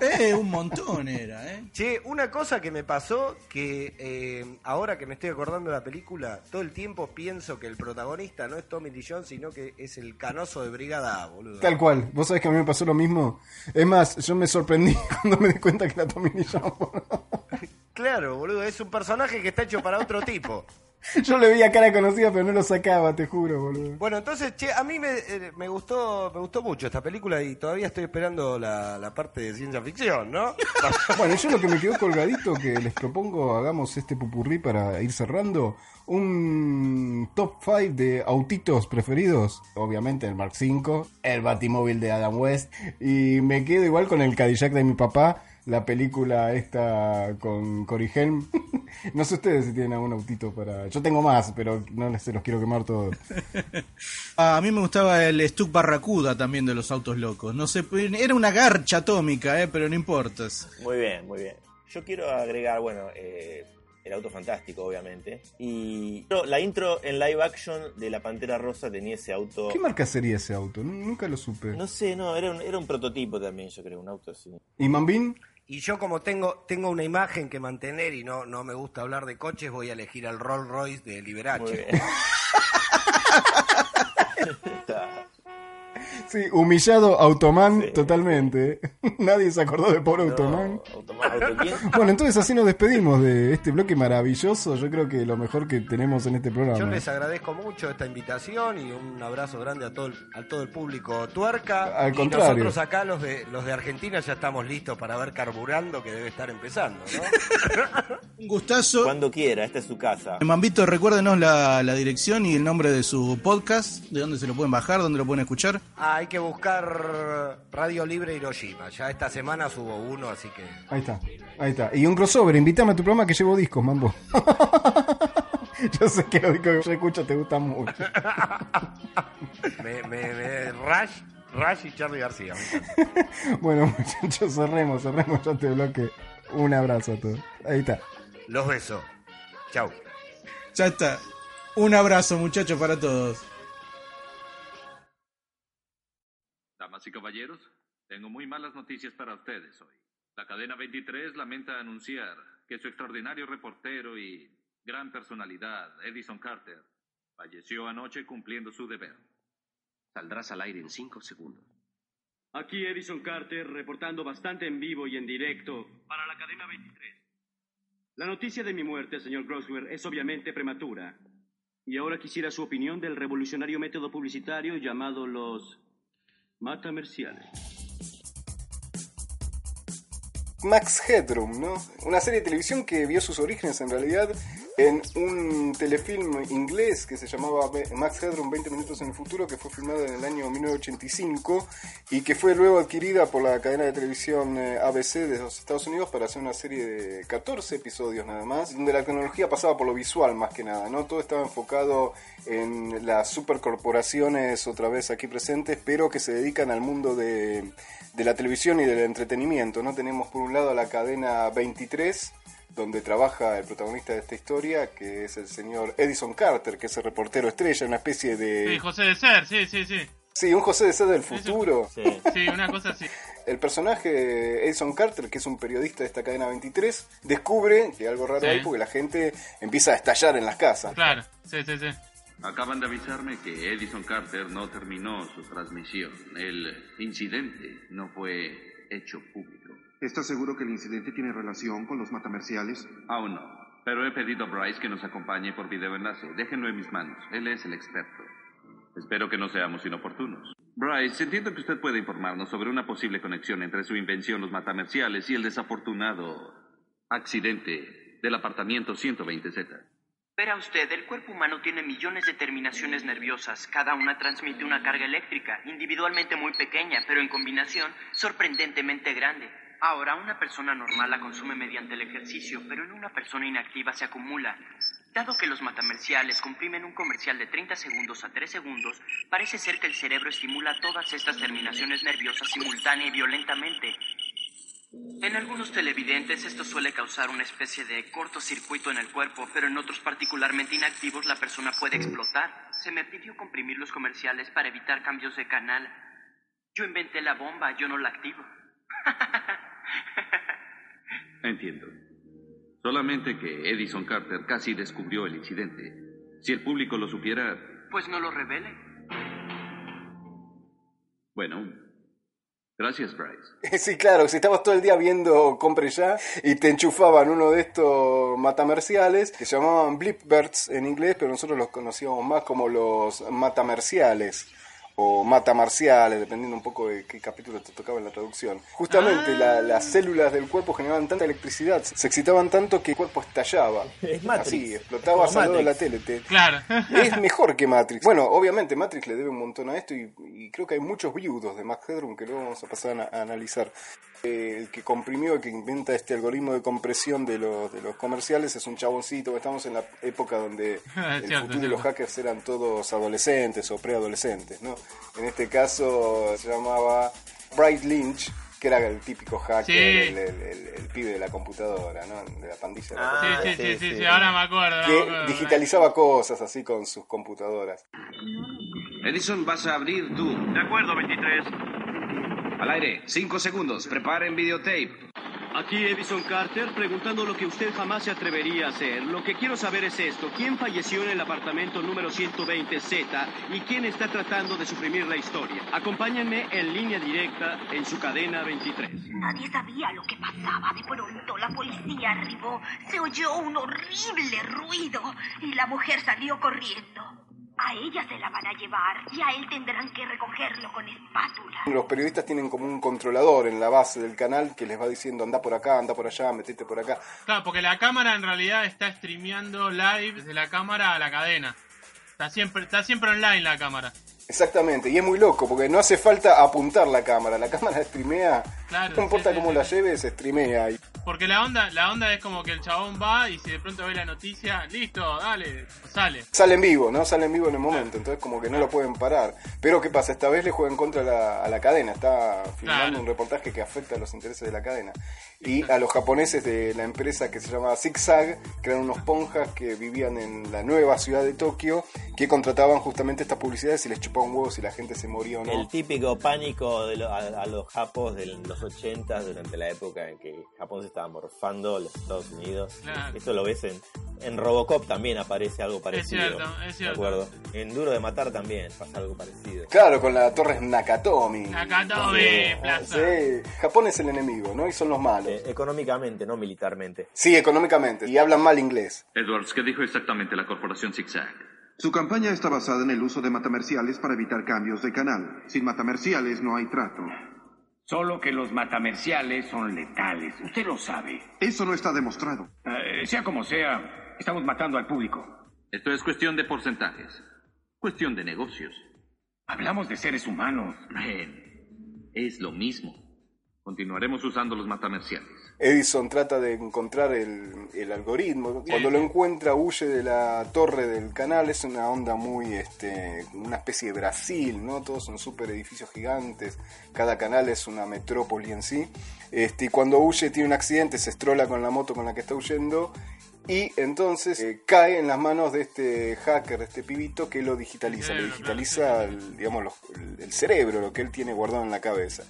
Eh, un montón era, ¿eh?
Che, una cosa que me pasó, que eh, ahora que me estoy acordando de la película, todo el tiempo pienso que el protagonista no es Tommy Lee Jones, sino que es el canoso de Brigada A, boludo.
Tal cual. Vos sabés que a mí me pasó lo mismo. Es más, yo me sorprendí cuando me di cuenta que era Tommy Lee Jones.
Claro, boludo, es un personaje que está hecho para otro tipo.
Yo le veía cara conocida, pero no lo sacaba, te juro, boludo.
Bueno, entonces, che, a mí me, eh, me gustó me gustó mucho esta película y todavía estoy esperando la, la parte de ciencia ficción, ¿no?
Bueno, yo lo que me quedó colgadito, que les propongo, hagamos este pupurrí para ir cerrando, un top 5 de autitos preferidos. Obviamente el Mark V, el Batimóvil de Adam West, y me quedo igual con el Cadillac de mi papá, la película esta con Cory Helm. no sé ustedes si tienen algún autito para... Yo tengo más, pero no les se los quiero quemar todos.
A mí me gustaba el Stuck Barracuda también de los autos locos. No sé, era una garcha atómica, ¿eh? pero no importa.
Muy bien, muy bien. Yo quiero agregar, bueno, eh, el auto fantástico, obviamente. Y la intro en live action de La Pantera Rosa tenía ese auto.
¿Qué marca sería ese auto? Nunca lo supe.
No sé, no, era un, era un prototipo también, yo creo, un auto así.
¿Y Mambín?
Y yo como tengo tengo una imagen que mantener y no, no me gusta hablar de coches, voy a elegir al Rolls Royce de
Muy
Liberace.
Sí, humillado Automan totalmente. Nadie se acordó de pobre Automan. Bueno, entonces así nos despedimos de este bloque maravilloso. Yo creo que lo mejor que tenemos en este
Yo
programa.
les agradezco mucho esta invitación y un abrazo grande a todo el, a todo el público tuerca.
Al
y
contrario.
nosotros acá, los de, los de Argentina, ya estamos listos para ver Carburando, que debe estar empezando, ¿no?
Un gustazo.
Cuando quiera, esta es su casa.
Mambito, recuérdenos la, la dirección y el nombre de su podcast, de dónde se lo pueden bajar, dónde lo pueden escuchar.
Ah, hay que buscar Radio Libre Hiroshima. Ya esta semana subo uno, así que...
Ahí está, ahí está. Y un crossover, invítame a tu programa que llevo discos, mambo. Yo sé que los discos que yo escucho te gustan mucho.
Me, me, me- Rush, Rush y Charlie García.
Bueno, muchachos, cerremos, cerremos ya este bloque. Un abrazo a todos. Ahí está.
Los beso. Chau.
Ya está. Un abrazo, muchachos, para todos.
Damas y caballeros, tengo muy malas noticias para ustedes hoy. La cadena 23 lamenta anunciar que su extraordinario reportero y gran personalidad, Edison Carter, falleció anoche cumpliendo su deber.
Saldrás al aire en cinco segundos. Aquí Edison Carter reportando bastante en vivo y en directo para la cadena 23. La noticia de mi muerte, señor Grossware, es obviamente prematura. Y ahora quisiera su opinión del revolucionario método publicitario llamado los matamerciales.
Max Headroom, ¿no? Una serie de televisión que vio sus orígenes en realidad en un telefilm inglés que se llamaba Max Headroom 20 minutos en el futuro que fue filmado en el año 1985 y que fue luego adquirida por la cadena de televisión eh, ABC de los Estados Unidos para hacer una serie de 14 episodios nada más, donde la tecnología pasaba por lo visual más que nada, ¿no? Todo estaba enfocado en las supercorporaciones otra vez aquí presentes, pero que se dedican al mundo de, de la televisión y del entretenimiento, ¿no? Tenemos por un lado la cadena 23 donde trabaja el protagonista de esta historia, que es el señor Edison Carter, que es el reportero estrella, una especie de...
Sí, José de Ser, sí, sí, sí.
Sí, un José de Ser del futuro.
Sí, una cosa así.
El personaje Edison Carter, que es un periodista de esta cadena 23, descubre que hay algo raro
Sí.
ahí porque la gente empieza a estallar en las casas.
Claro, sí, sí, sí.
Acaban de avisarme que Edison Carter no terminó su transmisión. El incidente no fue hecho público.
¿Estás seguro que el incidente tiene relación con los matamerciales?
Aún no. Pero he pedido a Bryce que nos acompañe por videoenlace. Déjenlo en mis manos. Él es el experto. Espero que no seamos inoportunos. Bryce, entiendo que usted puede informarnos sobre una posible conexión entre su invención, los matamerciales, y el desafortunado accidente del apartamento 120Z.
Verá usted, el cuerpo humano tiene millones de terminaciones nerviosas. Cada una transmite una carga eléctrica, individualmente muy pequeña, pero en combinación sorprendentemente grande. Ahora, una persona normal la consume mediante el ejercicio, pero en una persona inactiva se acumula. Dado que los matamerciales comprimen un comercial de 30 segundos a 3 segundos, parece ser que el cerebro estimula todas estas terminaciones nerviosas simultánea y violentamente. En algunos televidentes esto suele causar una especie de cortocircuito en el cuerpo, pero en otros particularmente inactivos la persona puede explotar. Se me pidió comprimir los comerciales para evitar cambios de canal. Yo inventé la bomba, yo no la activo.
Entiendo. Solamente que Edison Carter casi descubrió el incidente. Si el público lo supiera,
Pues no lo revele.
bueno. Gracias, Bryce.
Sí, claro, si estabas todo el día viendo Compre Ya y te enchufaban uno de estos matamerciales que se llamaban Blipbirds en inglés, pero nosotros los conocíamos más como los matamerciales o matamarciales, dependiendo un poco de qué capítulo te tocaba en la traducción. Justamente la- las células del cuerpo generaban tanta electricidad, se excitaban tanto que el cuerpo estallaba.
Es Matrix.
Así, explotaba al de la tele. te-
Claro.
es mejor que Matrix. Bueno, obviamente Matrix le debe un montón a esto y, y creo que hay muchos viudos de Max Headroom que luego vamos a pasar a, a analizar. Eh, el que comprimió, el que inventa este algoritmo de compresión de los, de los comerciales es un chaboncito. Estamos en la época donde el
cierto,
futuro y los hackers eran todos adolescentes o preadolescentes, ¿no? En este caso se llamaba Bright Lynch, que era el típico hacker,
Sí.
el, el- el- el pibe de la computadora, ¿no? De la pandilla. de la
Sí,
computadora.
sí, sí, sí, sí, ahora me acuerdo. me
Que
acuerdo.
digitalizaba cosas así con sus computadoras.
Edison, vas a abrir tú.
De acuerdo, 23.
Al aire, cinco segundos. Preparen videotape.
Aquí Edison Carter preguntando lo que usted jamás se atrevería a hacer. Lo que quiero saber es esto. ¿Quién falleció en el apartamento número 120Z y quién está tratando de suprimir la historia? Acompáñenme en línea directa en su cadena 23.
Nadie sabía lo que pasaba. De pronto la policía arribó. Se oyó un horrible ruido y la mujer salió corriendo. A ella se la van a llevar y a él tendrán que recogerlo con espátula.
Los periodistas tienen como un controlador en la base del canal que les va diciendo anda por acá, anda por allá, metete por acá.
Claro, porque la cámara en realidad está streameando live desde la cámara a la cadena. Está siempre, está siempre online la cámara.
Exactamente, y es muy loco porque no hace falta apuntar la cámara, la cámara streamea,
Claro,
no importa
sí, sí,
cómo
sí.
la lleves, streamea.
Porque la onda, la onda es como que el chabón va y si de pronto ve la noticia, listo, dale, sale.
Sale en vivo, ¿no? Sale en vivo en el momento, entonces como que no lo pueden parar. Pero ¿qué pasa? Esta vez le juegan contra la, a la cadena, está filmando
Claro.
un reportaje que afecta a los intereses de la cadena. Y a los japoneses de la empresa que se llamaba Zigzag, que eran unos ponjas que vivían en la nueva ciudad de Tokio, que contrataban justamente estas publicidades y les chupaban huevos si la gente se moría o no.
El típico pánico de lo- a, a los japos de los 80 durante la época en que Japón se estaba morfando a los Estados Unidos.
Claro.
Esto lo ves en, en Robocop también aparece algo parecido.
cierto, es cierto.
De acuerdo. En Duro de Matar también pasa algo parecido.
Claro, con la torre Nakatomi.
Nakatomi, Plaza.
Sí, Japón es el enemigo, ¿no? Y son los malos.
Eh, económicamente, no militarmente.
Sí, económicamente. Y hablan mal inglés.
Edwards, ¿qué dijo exactamente la corporación Zigzag?
Su campaña está basada en el uso de matamerciales para evitar cambios de canal. Sin matamerciales no hay trato.
Solo que los matamerciales son letales. Usted lo sabe.
Eso no está demostrado.
Eh, sea como sea, estamos matando al público.
Esto es cuestión de porcentajes. Cuestión de negocios.
Hablamos de seres humanos.
Men, es lo mismo. Continuaremos usando los matamerciales.
Edison trata de encontrar el, el algoritmo. Cuando lo encuentra, huye de la torre del canal. Es una onda muy, este, una especie de Brasil, ¿no? Todos son super edificios gigantes. Cada canal es una metrópoli en sí. Este, y cuando huye, tiene un accidente, se estrola con la moto con la que está huyendo. Y entonces eh, cae en las manos de este hacker, de este pibito que lo digitaliza. Le digitaliza, el, digamos, los- el- el cerebro, lo que él tiene guardado en la cabeza.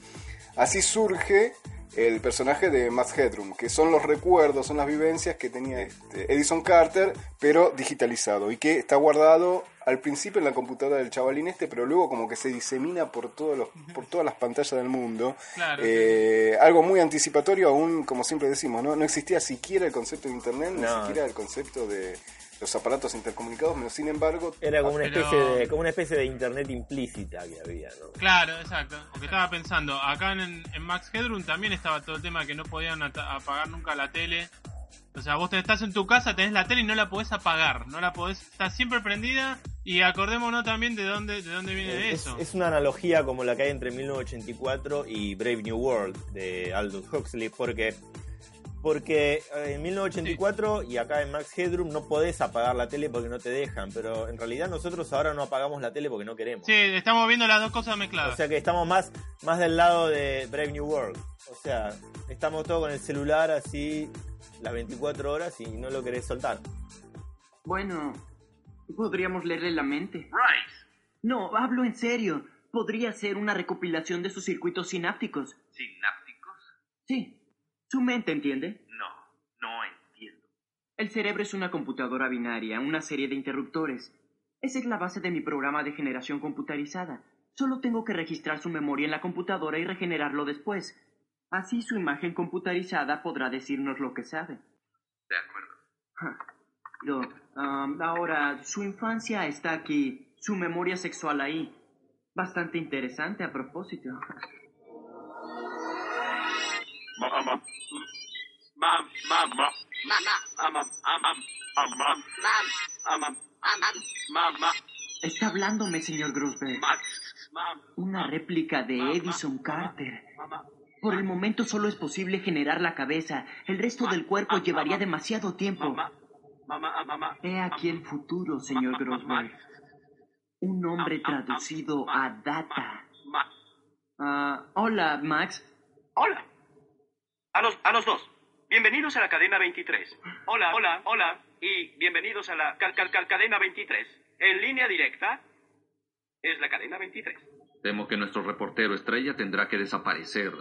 Así surge el personaje de Matt Headroom, que son los recuerdos, son las vivencias que tenía este Edison Carter, pero digitalizado y que está guardado al principio en la computadora del chavalín este, pero luego como que se disemina por todos los, por todas las pantallas del mundo.
Claro,
Eh, algo muy anticipatorio, aún como siempre decimos, no, no existía siquiera el concepto de internet, ni siquiera el concepto de los aparatos intercomunicados, pero sin embargo
Era como una
Pero-
especie de, como una especie de internet implícita que había, ¿no?
Claro, exacto. Porque estaba pensando, acá en, en Max Headroom también estaba todo el tema que no podían apagar nunca la tele. O sea, vos te estás en tu casa, tenés la tele y no la podés apagar, no la podés, está siempre prendida y acordémonos también de dónde, de dónde viene
Es,
eso.
es una analogía como la que hay entre 1984 y Brave New World de Aldous Huxley, porque porque eh, en 1984 y acá en Max Headroom no podés apagar la tele porque no te dejan, pero en realidad nosotros ahora no apagamos la tele porque no queremos.
Sí, estamos viendo las dos cosas mezcladas.
O sea que estamos más, más del lado de Brave New World. O sea, estamos todos con el celular así las 24 horas y no lo querés soltar.
Bueno, podríamos leerle la mente.
Rice.
No, hablo en serio. Podría ser una recopilación de sus circuitos sinápticos.
¿Sinápticos?
Sí. Su mente, ¿entiende?
No, no entiendo.
El cerebro es una computadora binaria, una serie de interruptores. Esa es la base de mi programa de generación computarizada. Solo tengo que registrar su memoria en la computadora y regenerarlo después. Así su imagen computarizada podrá decirnos lo que sabe.
De acuerdo.
Am, ahora, su infancia está aquí, su memoria sexual ahí. Bastante interesante a propósito.
Mam.
Está hablándome, señor Grosberg. Una réplica de Edison Carter. Por el momento solo es posible generar la cabeza. El resto del cuerpo llevaría demasiado tiempo.
Mamá. Mamá.
He aquí el futuro, señor Grosberg. Un hombre traducido a data. Ah, hola, Max.
Hola. A los, a los dos. Bienvenidos a la cadena 23. Hola, hola, hola. Y bienvenidos a la cadena 23. En línea directa es la cadena 23.
Temo que nuestro reportero estrella tendrá que desaparecer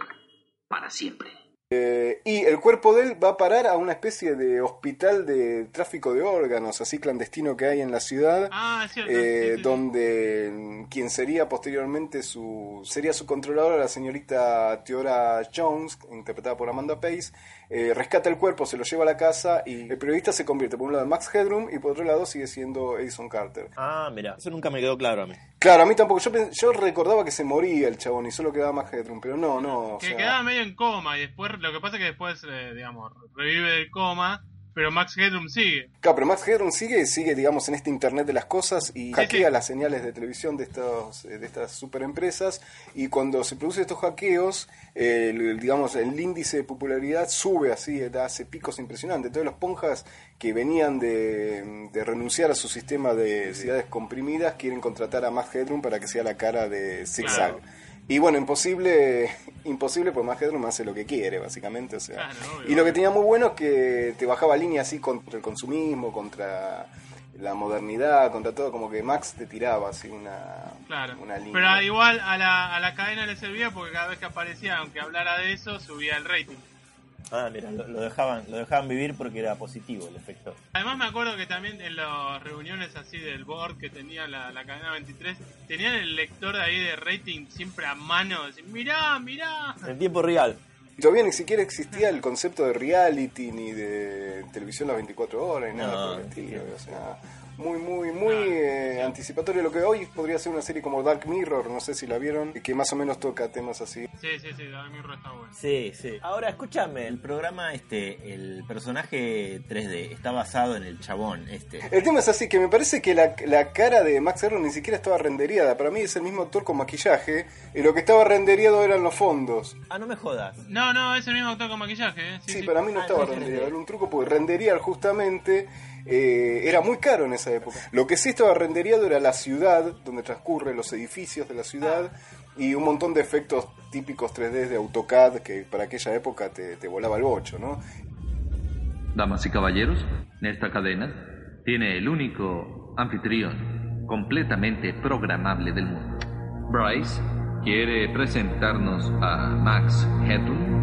para siempre.
Eh, y el cuerpo de él va a parar a una especie de hospital de tráfico de órganos, así clandestino que hay en la ciudad,
Ah, es cierto.
eh,
sí, sí, sí.
donde quien sería posteriormente su sería su controladora, la señorita Teora Jones, interpretada por Amanda Pace, eh, rescata el cuerpo, se lo lleva a la casa y el periodista se convierte por un lado en Max Headroom y por otro lado sigue siendo Edison Carter.
Ah, mira, eso nunca me quedó claro a mí.
Claro, a mí tampoco. Yo, yo recordaba que se moría el chabón y solo quedaba Max Headroom, pero no, no. o
Que
sea-
quedaba medio en coma y después, lo que pasa es que después, eh, digamos, revive del coma, pero Max Headroom sigue.
Claro, pero Max Headroom sigue, sigue, digamos, en este Internet de las cosas y hackea las señales de televisión de estos, eh, de estas superempresas y cuando se producen estos hackeos, el, digamos, el índice de popularidad sube así, eh, hace picos impresionantes. Entonces los ponjas que venían de, de renunciar a su sistema de ciudades comprimidas quieren contratar a Max Headroom para que sea la cara de Zigzag. Y bueno, imposible, imposible, pues Max Headroom hace lo que quiere, básicamente. O sea. y lo que tenía muy bueno es que te bajaba línea así contra el consumismo, contra la modernidad, contra todo, como que Max te tiraba así una,
Claro.
una línea.
Pero igual a la, a la cadena le servía porque cada vez que aparecía, aunque hablara de eso, subía el rating.
Ah, mira, lo, lo dejaban, lo dejaban vivir porque era positivo el efecto.
Además me acuerdo que también en las reuniones así del board que tenía la, la cadena 23, tenían el lector de ahí de rating siempre a mano, decir, mirá, mirá.
En tiempo real.
Y Todavía ni siquiera existía el concepto de reality ni de televisión las 24 horas ni nada
No,
por el estilo. O sea, muy, muy, muy eh, anticipatorio. Lo que hoy podría ser una serie como Dark Mirror, no sé si la vieron, que más o menos toca temas así.
Sí, sí, sí, Dark Mirror está bueno.
Sí, sí. Ahora escúchame, el programa este, el personaje 3D está basado en el chabón este.
El tema es así, que me parece que la, la cara de Max Herron ni siquiera estaba renderiada. Para mí es el mismo actor con maquillaje, y lo que estaba renderiado eran los fondos.
Ah, no me jodas.
No, no, es el mismo actor con maquillaje, ¿eh?
Sí, para mí no estaba renderiado, era un truco porque renderear justamente eh, era muy caro en esa época. Lo que sí estaba renderiado era la ciudad, donde transcurren los edificios de la ciudad y un montón de efectos típicos 3D de AutoCAD que para aquella época te, te volaba el bocho, ¿no?
Damas y caballeros, esta cadena tiene el único anfitrión completamente programable del mundo. Bryce quiere presentarnos a Max Headroom.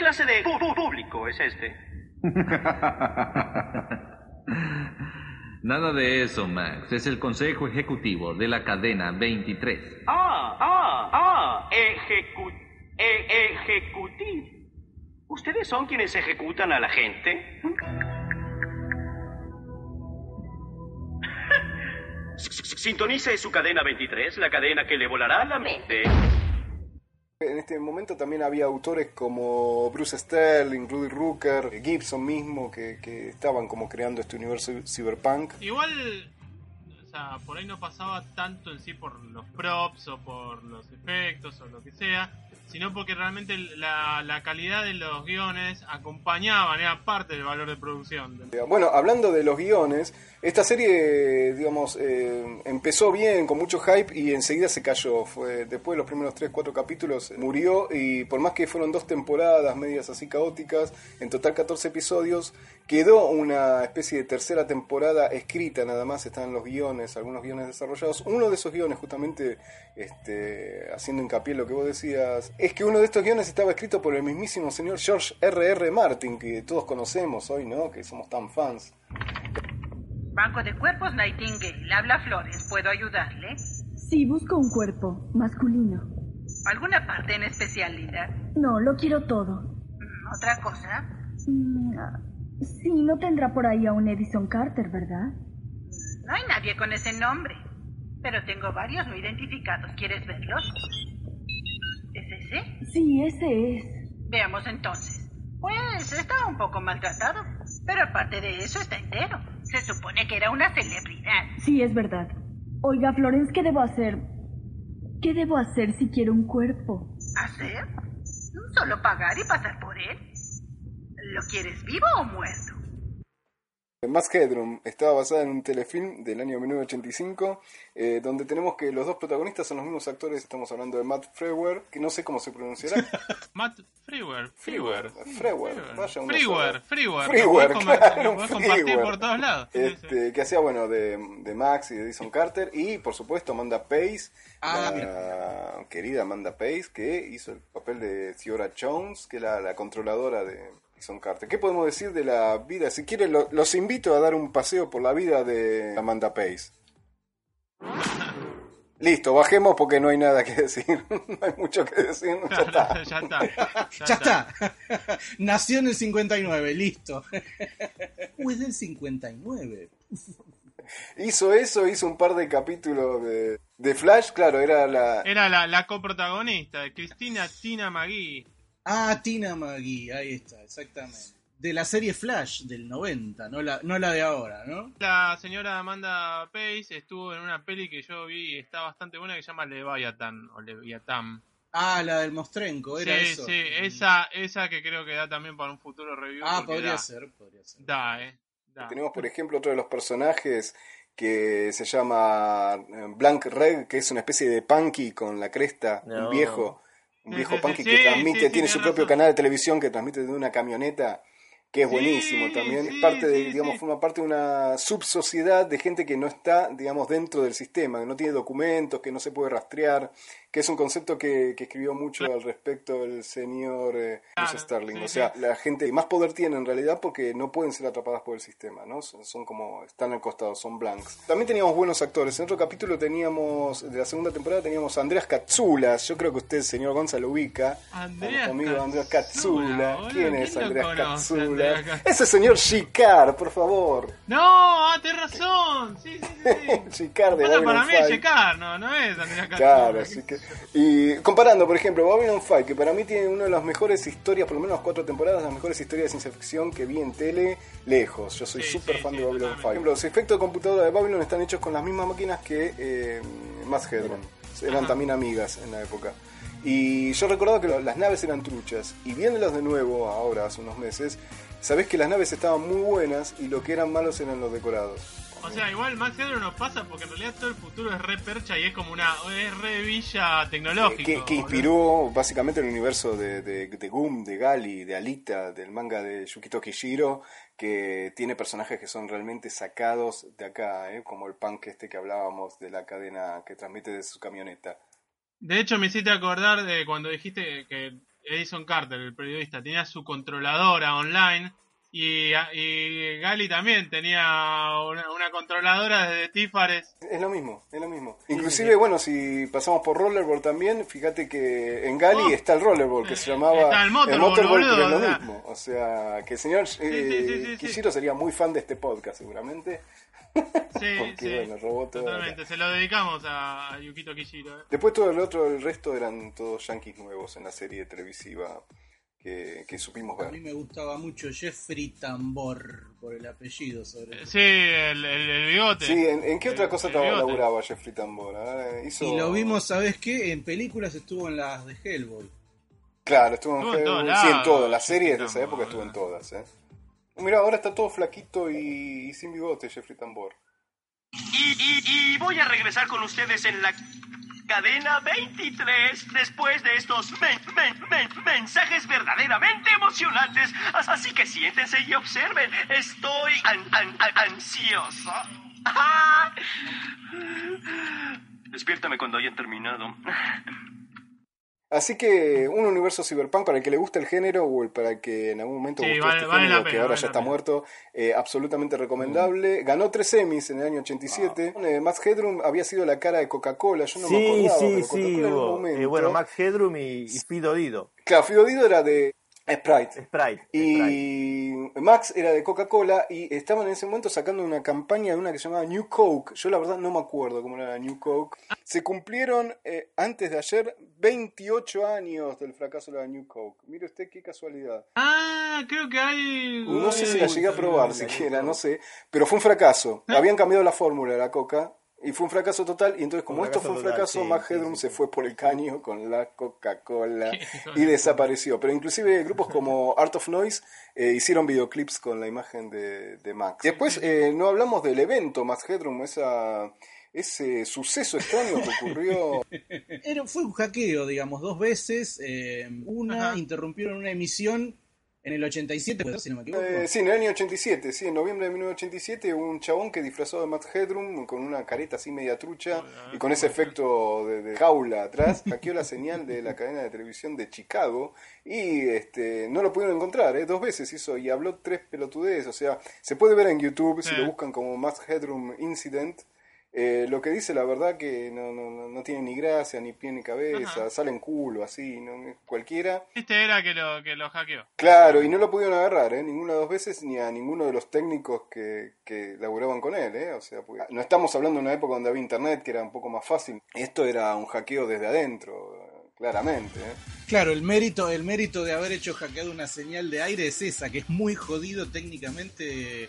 Clase de público es este?
Nada de eso, Max. Es el consejo ejecutivo de la cadena 23.
Ah, ah, ah, ejecu e- ejecutivo. ¿Ustedes son quienes ejecutan a la gente? Sintonice su cadena 23, la cadena que le volará la mente.
En este momento también había autores como Bruce Sterling, Rudy Rooker, Gibson mismo, que, que estaban como creando este universo cyberpunk.
Igual, o sea, por ahí no pasaba tanto en sí por los props o por los efectos o lo que sea, sino porque realmente la, la calidad de los guiones acompañaban, era parte del valor de producción.
Bueno, hablando de los guiones, esta serie, digamos, eh, empezó bien, con mucho hype y enseguida se cayó. Fue después de los primeros 3, 4 capítulos murió y por más que fueron dos temporadas medias así caóticas, en total 14 episodios, quedó una especie de tercera temporada escrita nada más, están los guiones, algunos guiones desarrollados. Uno de esos guiones, justamente este, haciendo hincapié en lo que vos decías, es que uno de estos guiones estaba escrito por el mismísimo señor George R.R. R. Martin, que todos conocemos hoy, ¿no? Que somos tan fans.
Banco de Cuerpos Nightingale. Habla Flores. ¿Puedo ayudarle?
Sí, busco un cuerpo masculino.
¿Alguna parte en especial, Linda?
No, lo quiero todo.
Mm, ¿Otra cosa?
Mm, ah, sí, no tendrá por ahí a un Edison Carter, ¿verdad?
No hay nadie con ese nombre. Pero tengo varios no identificados. ¿Quieres verlos? ¿Es ese?
Sí, ese es.
Veamos entonces. Pues está un poco maltratado. Pero aparte de eso está entero. Se supone que era una celebridad.
Sí, es verdad. Oiga, Florence, ¿qué debo hacer? ¿Qué debo hacer si quiero un cuerpo?
¿Hacer? Solo pagar y pasar por él. ¿Lo quieres vivo o muerto?
Max Headroom estaba basada en un telefilm del año 1985, eh, donde tenemos que los dos protagonistas son los mismos actores. Estamos hablando de Matt Frewer, que no sé cómo se pronunciará.
Matt Frewer.
Frewer. Frewer. Vaya
Frewer. Frewer.
Frewer, claro,
compartir
Frewer.
por todos lados. Sí, sí, sí.
Este, que hacía, bueno, de, de Max y de Edison Carter. Y, por supuesto, Amanda Pace,
Ah,
la querida Amanda Pace, que hizo el papel de Theora Jones, que es la, la controladora de Edison Carter. ¿Qué podemos decir de la vida? Si quieren, lo- los invito a dar un paseo por la vida de Amanda Pace. Listo, bajemos porque no hay nada que decir. no hay mucho que decir. Ya está.
ya está.
Ya está. Nació en el 59, listo. Uh, es del 59.
Hizo eso, hizo un par de capítulos de, de Flash, claro, era la...
Era la, la coprotagonista, Cristina Tina McGee.
Ah, Tina McGee, ahí está, exactamente. De la serie Flash del 90, no la, no la de ahora, ¿no?
La señora Amanda Pace estuvo en una peli que yo vi y está bastante buena que se llama Leviathan o Leviathan.
Ah, la del Mostrenco, era
sí,
eso.
sí, esa, esa que creo que da también para un futuro review.
Ah, podría
da-
ser, podría ser.
Da, eh. Da.
Tenemos, por ejemplo, otro de los personajes que se llama eh, Blank Red, que es una especie de punky con la cresta,
No.
un viejo, un viejo
sí,
punky
sí,
que transmite,
sí,
tiene su propio
razón.
canal de televisión que transmite de una camioneta que es buenísimo también. es parte de, digamos, forma parte de una subsociedad de gente que no está, digamos, dentro del sistema, que no tiene documentos, que no se puede rastrear, que es un concepto que, que escribió mucho al respecto el señor eh, Bruce Starling.
sí,
o sea,
sí.
la gente más poder tiene en realidad porque no pueden ser atrapadas por el sistema, ¿no? Son, son como, están al costado, son blanks. También teníamos buenos actores. En otro capítulo teníamos, de la segunda temporada teníamos a Andreas Katsulas. Yo creo que usted, señor Gonzalo, lo ubica.
Andreas
Conmigo, Andreas
Katsula. boludo,
¿Quién
¿quién
es Andreas?
Andreas Katsula?
Ese señor Shikar, por favor.
No, ah, tenés razón. Sí, sí, sí.
Shikar de
para mí es
5.
Shekar, no, no es Andrea Katsura.
Claro, así que. Y comparando, por ejemplo, Babylon 5, que para mí tiene una de las mejores historias, por lo menos cuatro temporadas, las mejores historias de ciencia ficción que vi en tele, lejos. Yo soy súper
sí,
fan
sí,
de Babylon 5.
totalmente.
Por ejemplo, los efectos de computadora de Babylon están hechos con las mismas máquinas que eh, Mass Headroom. Eran
Ajá.
también amigas en la época. Y yo recordaba que las naves eran truchas. Y viéndolas de nuevo ahora, hace unos meses, sabés que las naves estaban muy buenas y lo que eran malos eran los decorados.
O sea, igual Max Headroom nos pasa porque en realidad todo el futuro es re percha y es como una es re villa tecnológica.
que, que inspiró básicamente el universo de, de, de Goom, de Gali, de Alita, del manga de Yukito Kishiro, que tiene personajes que son realmente sacados de acá, ¿eh? como el punk este que hablábamos de la cadena que transmite de su camioneta.
De hecho, me hiciste acordar de cuando dijiste que Edison Carter, el periodista, tenía su controladora online y, y Gali también tenía una, una controladora desde Tífares.
Es lo mismo, es lo mismo. Inclusive, bueno, si pasamos por Rollerball también, fíjate que en Gali
Oh.
está el Rollerball, que se llamaba
está el Motorball,
pero
boludo,
es lo
o sea.
mismo. O sea, que el señor eh,
sí, sí, sí, sí.
Kishiro sería muy fan de este podcast, seguramente.
Sí,
Porque,
sí,
bueno, robó todo
totalmente. Se lo dedicamos a, a Yukito Kishiro. eh.
Después todo el otro, el resto eran todos yankees nuevos en la serie televisiva que, que supimos
A mí
ver.
me gustaba mucho Jeffrey Tambor, por el apellido sobre todo.
Sí, el, el, el bigote.
Sí, ¿en, en qué otra cosa laburaba Jeffrey Tambor? Ah, hizo...
Y lo vimos, ¿sabes qué? En películas estuvo en las de Hellboy.
Claro, estuvo en,
Estuvo en
Hellboy, sí, en todas. Las
Jeffrey
series de esa
Tambor,
época estuvo en todas. ¿eh? Mira, ahora está todo flaquito y, y sin bigote Jeffrey Tambor.
Y, y- y voy a regresar con ustedes en la cadena 23 después de estos men- men- men- mensajes verdaderamente emocionantes. As- Así que siéntense y observen. Estoy an- an- an- ansioso. Despiértame cuando hayan terminado.
Así que un universo cyberpunk para el que le gusta el género o el para el que en algún momento
Sí,
gustó
vale-
este
vale
género que ahora
vale
ya está
pena.
muerto, eh, absolutamente recomendable. Ganó tres Emmys en el año 87. Eh, Max Headroom había sido la cara de Coca-Cola, yo no me
sí,
acordaba,
sí,
pero
sí.
En un
hubo,
momento.
eh, bueno, Max Headroom y, y Fido Dido.
Claro, Fido Dido era de Sprite.
Sprite.
Y Max era de Coca-Cola y estaban en ese momento sacando una campaña de una que se llamaba New Coke. Yo la verdad no me acuerdo cómo era la New Coke. Se cumplieron eh, antes de ayer 28 años del fracaso de la New Coke. Mire usted qué casualidad.
Ah, creo que hay.
No sé si la llegué a probar siquiera, no sé. Pero fue un fracaso. Habían cambiado la fórmula de la Coca. Y fue un fracaso total, y entonces como esto fue un
total,
fracaso,
sí,
Mac Headroom
sí.
se fue por el caño con la Coca-Cola y desapareció. Pero inclusive grupos como Art of Noise eh, hicieron videoclips con la imagen de, de Max. Después eh, no hablamos del evento Max Headroom, esa, ese suceso extraño que ocurrió.
Era, fue un hackeo, digamos, dos veces. eh, una, interrumpieron una emisión en el 87, puede ser, si no me equivoco.
Eh, sí, en el año 87, sí, en noviembre de 1987, hubo un chabón que disfrazado de Matt Headroom con una careta así media trucha y con ese efecto de, de jaula atrás, hackeó la señal de la cadena de televisión de Chicago y este no lo pudieron encontrar, ¿eh? dos veces hizo y habló tres pelotudez, o sea, se puede ver en YouTube si lo buscan como Matt Headroom Incident. Eh, lo que dice la verdad que no, no, no, no tiene ni gracia, ni pie ni cabeza, sale en culo, así, no, cualquiera.
Este era que lo, que lo hackeó.
Claro, y no lo pudieron agarrar, ¿eh? Ninguna de las dos veces, ni a ninguno de los técnicos que, que laburaban con él, ¿eh? O sea, porque no estamos hablando de una época donde había internet, que era un poco más fácil. Esto era un hackeo desde adentro, claramente, ¿eh?
Claro, el mérito, el mérito de haber hecho hackeado una señal de aire es esa, que es muy jodido técnicamente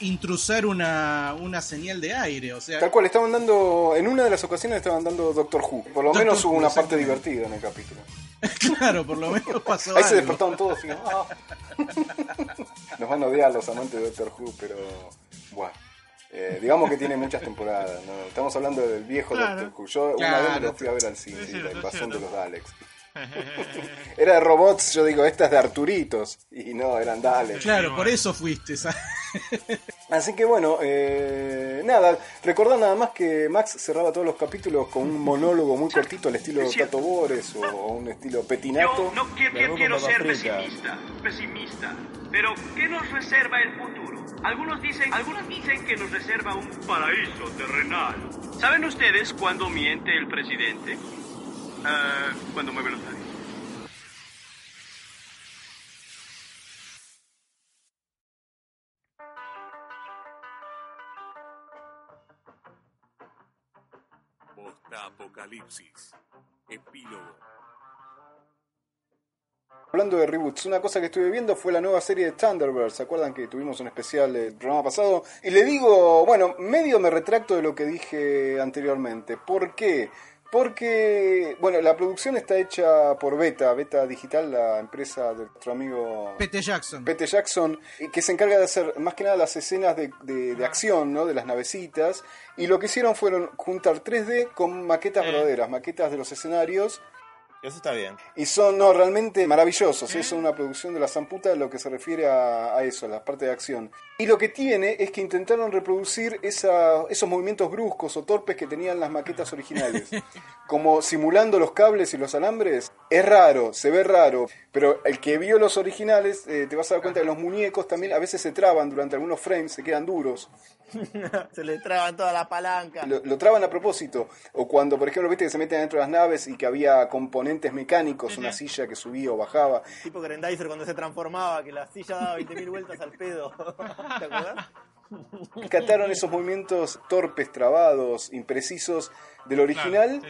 intrusar una, una señal de aire. O sea,
Tal cual, estaban dando, en una de las ocasiones estaban dando Doctor Who. Por lo
Doctor
menos hubo
Who,
una parte divertida en el capítulo.
claro, por lo menos pasó
Ahí se despertaron todos y "Ah". Nos van a odiar los amantes de Doctor Who, pero bueno. Eh, digamos que tiene muchas temporadas, ¿no? Estamos hablando del viejo
Claro.
Doctor Who. Yo una vez me lo fui a ver al cine, sí, la invasión de los Daleks. Era de robots, yo digo, esta es de Arturitos. Y no, eran Daleks.
Claro, por eso fuiste.
Así que bueno, eh, nada, recordar nada más que Max cerraba todos los capítulos con un monólogo muy cortito al estilo Tato Bores o, o un estilo Petinato.
Yo no qui- quiero ser pesimista, pesimista. Pero ¿qué nos reserva el futuro? Algunos dicen, algunos dicen que nos reserva un paraíso terrenal. ¿Saben ustedes cuándo miente el presidente? Ah, cuando mueve los labios.
Post-apocalipsis. Epílogo.
Hablando de reboots, una cosa que estuve viendo fue la nueva serie de Thunderbirds. ¿Se acuerdan que tuvimos un especial el programa pasado? Y le digo, bueno, medio me retracto de lo que dije anteriormente. ¿Por qué? Porque, bueno, la producción está hecha por Beta, Beta Digital, la empresa de nuestro amigo
Pete Jackson.
Pete Jackson, eh, que se encarga de hacer más que nada las escenas de, de- de acción, ¿no? De las navecitas. Y lo que hicieron fueron juntar 3D con maquetas verdaderas, maquetas de los escenarios.
Eso está bien.
Y son no, realmente maravillosos. Es una producción de la zamputa lo que se refiere a, a eso, a la parte de acción. Y lo que tiene es que intentaron reproducir esa, esos movimientos bruscos o torpes que tenían las maquetas originales. Como simulando los cables y los alambres. Es raro, se ve raro. Pero el que vio los originales, eh, te vas a dar cuenta que los muñecos también a veces se traban durante algunos frames, se quedan duros.
Se le traban toda la palanca.
Lo, lo traban a propósito. O cuando, por ejemplo, viste que se meten dentro de las naves y que había componentes mecánicos, una silla que subía o bajaba.
Tipo Grendizer cuando se transformaba, que la silla daba 20.000 vueltas al pedo. ¿Te acuerdas?
Rescataron esos movimientos torpes, trabados, imprecisos del original,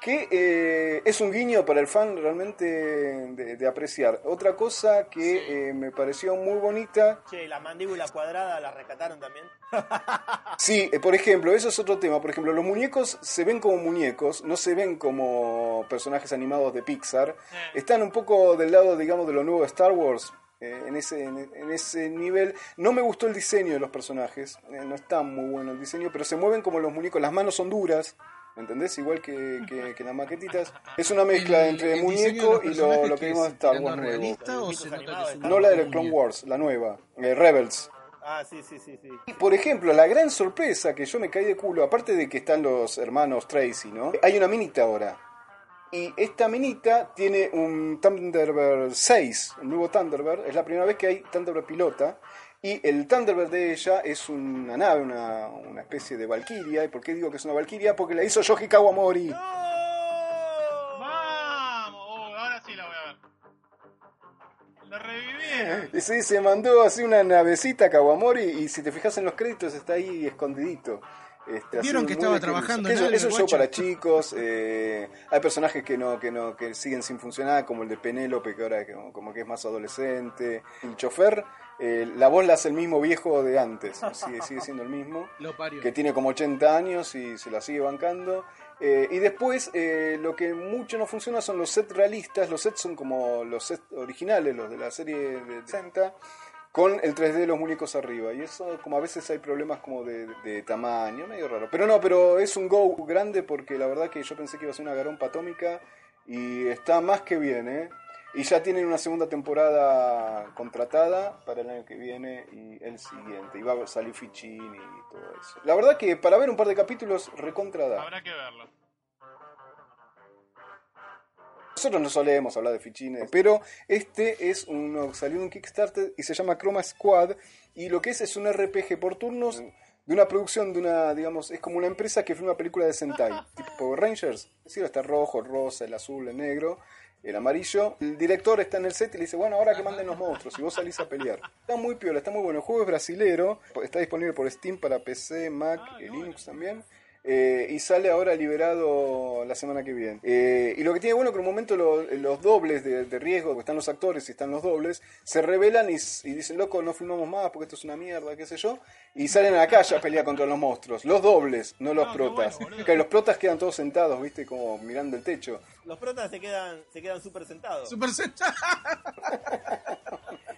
que eh, es un guiño para el fan realmente de, de apreciar. Otra cosa que eh, me pareció muy bonita,
Che, la mandíbula cuadrada la rescataron también.
sí, eh, por ejemplo, eso es otro tema. Por ejemplo, los muñecos se ven como muñecos, no se ven como personajes animados de Pixar. Están un poco del lado, digamos, de lo nuevo de Star Wars. Eh, en, ese, en, en ese nivel no me gustó el diseño de los personajes eh, no está muy bueno el diseño pero se mueven como los muñecos las manos son duras ¿Entendés? Igual que, que, que las maquetitas. Es una mezcla
El-
entre
el de
muñeco y lo, que vimos
es
en Star Wars nuevo.
o se nota que
No la de
muñeco?
Clone Wars, la nueva. eh, Rebels.
Ah, sí, sí, sí, sí.
Y, Por ejemplo, la gran sorpresa que yo me caí de culo, aparte de que están los hermanos Tracy, ¿no? Hay una minita ahora. Y esta minita tiene un Thunderbird 6, un nuevo Thunderbird. Es la primera vez que hay Thunderbird pilota. Y el Thunderbird de ella es una nave, una, una especie de Valkyria. ¿Y por qué digo que es una Valkyria? Porque la hizo Yoji Kawamori.
¡Vamos! Oh, ahora sí la voy a ver. La
sí, se mandó así una navecita Kawamori y si te fijas en los créditos está ahí escondidito. Este,
¿Vieron que estaba trabajando
Eso,
en algo,
eso es show
guacho?
para chicos. eh, hay personajes que no, que no, que siguen sin funcionar, como el de Penélope, que ahora como, como que es más adolescente. El chofer Eh, la voz la hace el mismo viejo de antes, sigue, sigue siendo el mismo,
Lo parió.
que tiene como 80 años y se la sigue bancando. Eh, y después, eh, lo que mucho no funciona son los sets realistas. Los sets son como los sets originales, los de la serie de 60, con el 3D de los muñecos arriba. Y eso, como a veces hay problemas como de, tamaño, medio raro. Pero no, pero es un go grande porque la verdad que yo pensé que iba a ser una garompa atómica y está más que bien, ¿eh? Y ya tienen una segunda temporada contratada para el año que viene y el siguiente. Y va a salir Fichín y todo eso. La verdad que para ver un par de capítulos recontra da.
Habrá que verlo.
Nosotros no solemos hablar de fichines, pero este es uno salió un Kickstarter y se llama Chroma Squad. Y lo que es es un RPG por turnos de una producción de una, digamos, es como una empresa que filma película de Sentai, tipo Power Rangers. Es decir, está rojo, el rosa, el azul, el negro, el amarillo. El director está en el set y le dice, bueno, ahora que manden los monstruos y vos salís a pelear. Está muy piola, está muy bueno. El juego es brasilero, está disponible por Steam para PC, Mac, y Linux también. Eh, y sale ahora liberado la semana que viene. Eh, y lo que tiene bueno que en un momento lo- los dobles de, de riesgo, porque están los actores y están los dobles, se revelan y, dicen, loco, no filmamos más porque esto es una mierda, qué sé yo. Y salen a la calle a pelear contra los monstruos. Los dobles, no los protas. que los protas quedan todos sentados, viste, como mirando el techo.
Los protas se quedan, se quedan súper sentados.
Super sentado.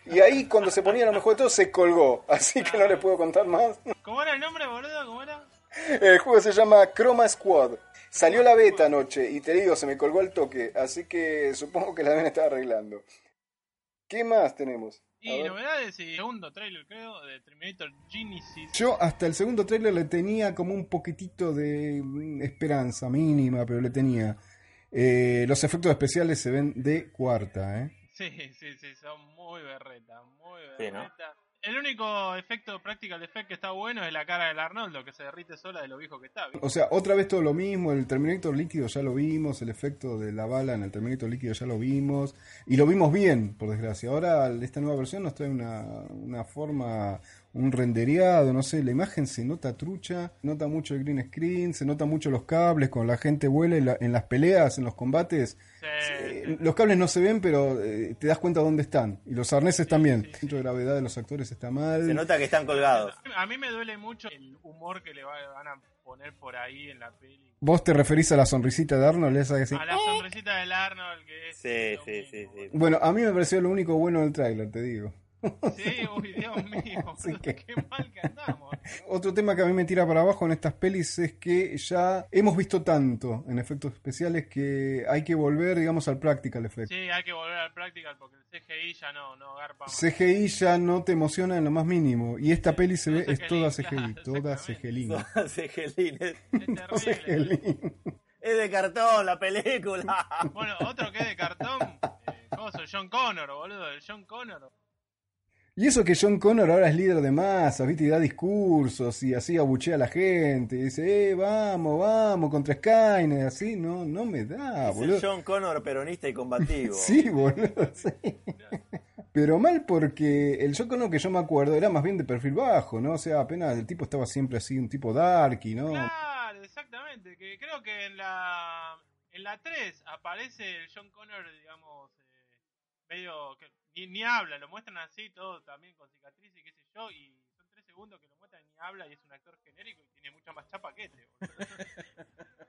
Y ahí cuando se ponía lo mejor de todo se colgó. Así que no les puedo contar más.
¿Cómo era el nombre, boludo? ¿Cómo era?
El juego se llama Chroma Squad. Salió la beta anoche y te digo, se me colgó el toque, así que supongo que la deben estar arreglando. ¿Qué más tenemos? A
Y
ver.
novedades y segundo trailer, creo, de Terminator Genesis.
Yo hasta el segundo tráiler le tenía como un poquitito de mm, esperanza mínima, pero le tenía. Eh, los efectos especiales se ven de cuarta, ¿eh?
Sí, sí, sí, son muy berreta, muy
Sí, ¿no?
El único efecto practical effect que está bueno es la cara del Arnoldo, que se derrite sola de lo viejo que está.
O sea, otra vez todo lo mismo, el Terminator líquido ya lo vimos, el efecto de la bala en el Terminator líquido ya lo vimos, y lo vimos bien, por desgracia. Ahora esta nueva versión nos trae una, una forma, un rendereado, no sé, la imagen se nota trucha, nota mucho el green screen, se nota mucho los cables, cuando la gente vuela en, la- en las peleas, en los combates, eh, los cables no se ven, pero eh, te das cuenta dónde están, y los arneses también. El centro de gravedad de los actores está mal.
Se nota que están colgados.
A mí me duele mucho el humor que le va- van a poner por ahí en la peli.
¿Vos te referís a la sonrisita de Arnold? Esa que sí?
A la sonrisita del Arnold, que es...
Sí, sí, sí, sí.
Bueno, a mí me pareció lo único bueno del tráiler, te digo.
Sí, uy, Dios mío, qué mal que andamos.
Otro tema que a mí me tira para abajo en estas pelis es que ya hemos visto tanto en efectos especiales que hay que volver, digamos, al practical effect.
Sí, hay que volver al practical porque el CGI ya no, no garpa más.
CGI ya no te emociona en lo más mínimo. Y esta peli se ve, es toda CGI, toda CGI.
Cegelín. Es,
CGI.
es de cartón la película.
Bueno, otro que es de cartón, eh, John Connor, boludo, el John Connor.
Y eso que John Connor ahora es líder de masas, ¿viste? Y da discursos y así abuchea a la gente. Y dice, eh, vamos, vamos, contra Skynet, así. No, no me da,
es
boludo.
el John Connor peronista y combativo.
Sí, boludo, sí. Pero mal porque el John Connor que yo me acuerdo era más bien de perfil bajo, ¿no? O sea, apenas el tipo estaba siempre así, un tipo darky, ¿no?
Claro, exactamente, que creo que en la en la 3 aparece el John Connor, digamos, eh, medio que ni, ni habla, lo muestran así, todo también con cicatrices y qué sé yo, y son 3 segundos que lo muestran y ni habla y es un actor genérico y tiene mucha más chapa que este. boludo.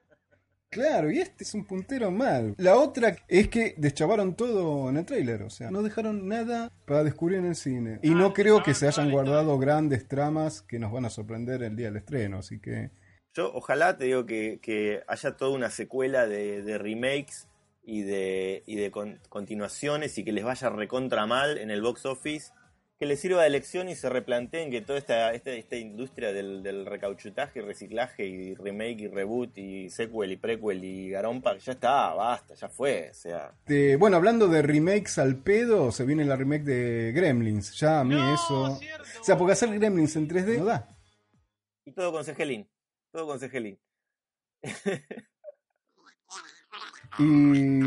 Claro, y este es un puntero mal. La otra es que deschavaron todo en el tráiler, o sea, no dejaron nada para descubrir en el cine. Y no creo que se hayan guardado grandes tramas que nos van a sorprender el día del estreno, así que...
Yo ojalá te digo que, que haya toda una secuela de, de remakes y de, y de con- continuaciones y que les vaya recontra mal en el box office, que les sirva de lección y se replanteen que toda esta, esta, esta industria del, del recauchutaje y reciclaje y remake y reboot y sequel y prequel y garompa, ya está, basta, ya fue, o sea...
Bueno, hablando de remakes al pedo, se viene la remake de Gremlins. Ya a mí eso... O sea, porque hacer Gremlins en 3D no da.
Y todo con Cegelín, todo con Cegelín.
Y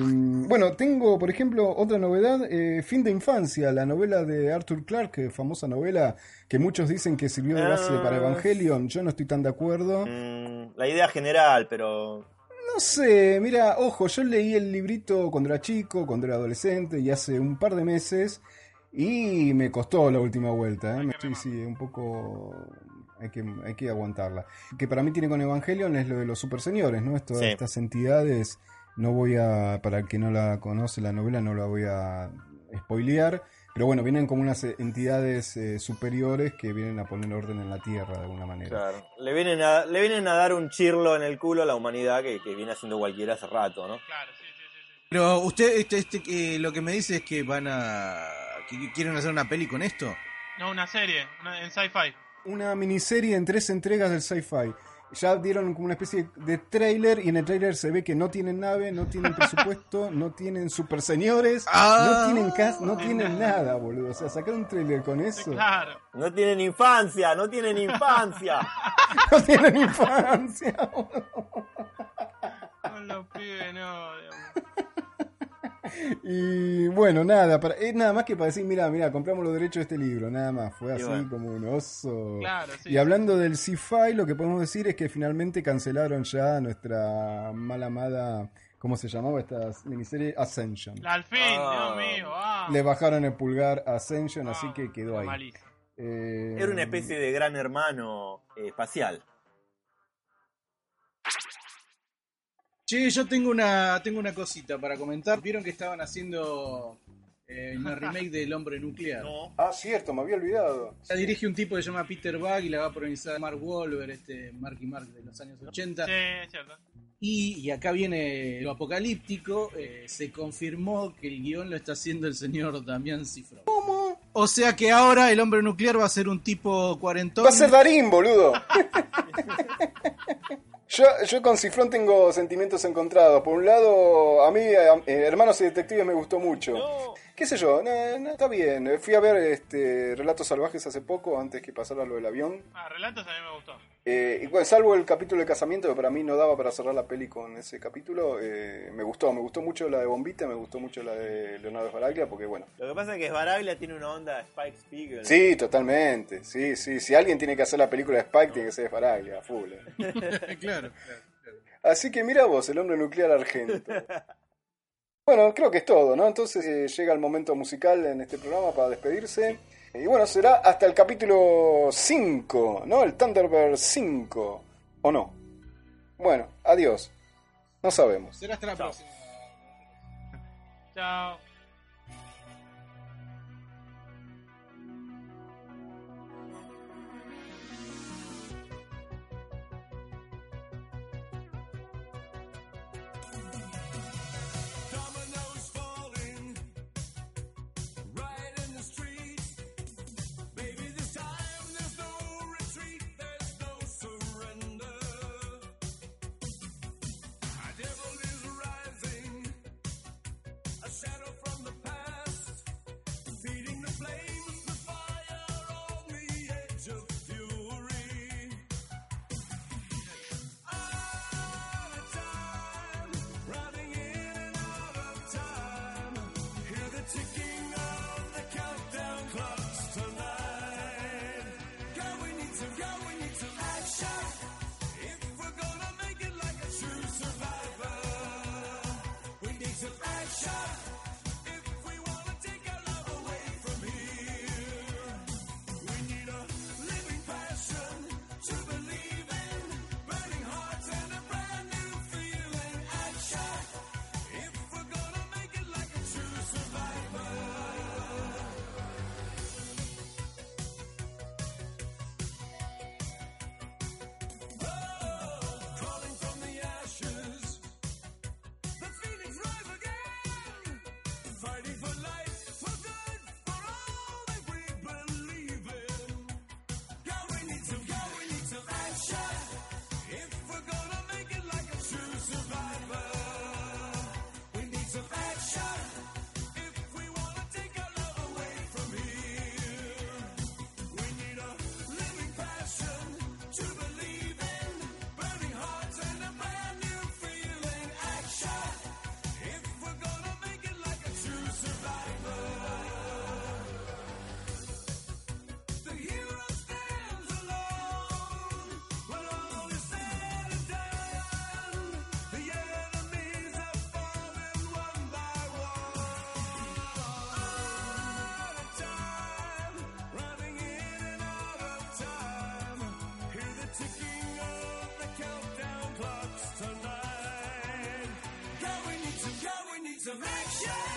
bueno, tengo, por ejemplo, otra novedad, eh, Fin de Infancia, la novela de Arthur Clarke, famosa novela que muchos dicen que sirvió de base
Ah.
para Evangelion. Yo no estoy tan de acuerdo.
Mm, la idea general, pero...
No sé, mira, ojo, yo leí el librito cuando era chico, cuando era adolescente y hace un par de meses.
Y me costó la última vuelta, ¿eh? Sí, sí, un poco... Hay que, hay que aguantarla. Que para mí tiene con Evangelion es lo de los super señores, ¿no? Esto-
Sí.
Estas entidades, no voy a, para el que no la conoce la novela, no la voy a spoilear, pero bueno, vienen como unas eh, entidades eh, superiores que vienen a poner orden en la Tierra de alguna manera.
Claro. Le vienen, a, le vienen a dar un chirlo en el culo a la humanidad que, que viene haciendo cualquiera hace rato, ¿no?
Pero usted, este, este, que lo que me dice es que van a. que quieren hacer una peli con esto.
No, una serie, una- en sci-fi.
Una miniserie en tres entregas del sci-fi. Ya dieron como una especie de trailer y en el trailer se ve que no tienen nave, no tienen presupuesto, no tienen super señores,
Ah.
no tienen cast, no tienen nada, boludo. O sea, sacar un trailer con eso.
Claro.
No tienen infancia, no tienen infancia.
No tienen infancia.
Con los pibes, no. Dios.
Y bueno, nada, para, es nada más que para decir, mira, mira, compramos los derechos de este libro, nada más, fue así
bueno.
como un oso.
Claro, sí,
y hablando del sci-fi, lo que podemos decir es que finalmente cancelaron ya nuestra mal amada, ¿cómo se llamaba esta miniserie? Ascension.
Al fin,
Ah.
Dios mío. Ah.
Le bajaron el pulgar a Ascension, así que quedó ahí. Eh,
Era una especie de gran hermano eh, espacial.
Che, yo tengo una, tengo una cosita para comentar. Vieron que estaban haciendo eh, una remake del Hombre Nuclear.
Ah, cierto, me había olvidado.
La dirige un tipo que se llama Peter Bug y la va a protagonizar Mark Wahlberg, este Marky Mark de los años 80.
Sí, es cierto.
Y, y acá viene lo apocalíptico. eh, se confirmó que el guion lo está haciendo el señor Damián Cifrón. ¿Cómo? O sea que ahora el hombre nuclear va a ser un tipo cuarentón.
Va a ser Darín, boludo. Yo, yo con Cifrón tengo sentimientos encontrados. Por un lado, a mí, eh, Hermanos y Detectives me gustó mucho. ¿Qué sé yo? No, no, está bien. Fui a ver este Relatos Salvajes hace poco, antes que pasara lo del avión.
Ah, relatos a mí me gustó.
Eh, y bueno, salvo el capítulo de casamiento, que para mí no daba para cerrar la peli con ese capítulo, eh, me gustó. Me gustó mucho la de Bombita, me gustó mucho la de Leonardo Sbaraglia, porque bueno.
Lo que pasa es que Sbaraglia tiene una onda Spike Spiegel.
Sí, totalmente. Sí, sí. Si alguien tiene que hacer la película de Spike, tiene que ser Sbaraglia, full. eh.
claro.
Así que mira vos, el hombre nuclear argento. Bueno, creo que es todo, ¿no? Entonces eh, llega el momento musical en este programa para despedirse. Y bueno, será hasta el capítulo 5, ¿no? El Thunderbird 5. ¿O no? Bueno, adiós. No sabemos.
Será hasta la próxima.
Chao. Some action.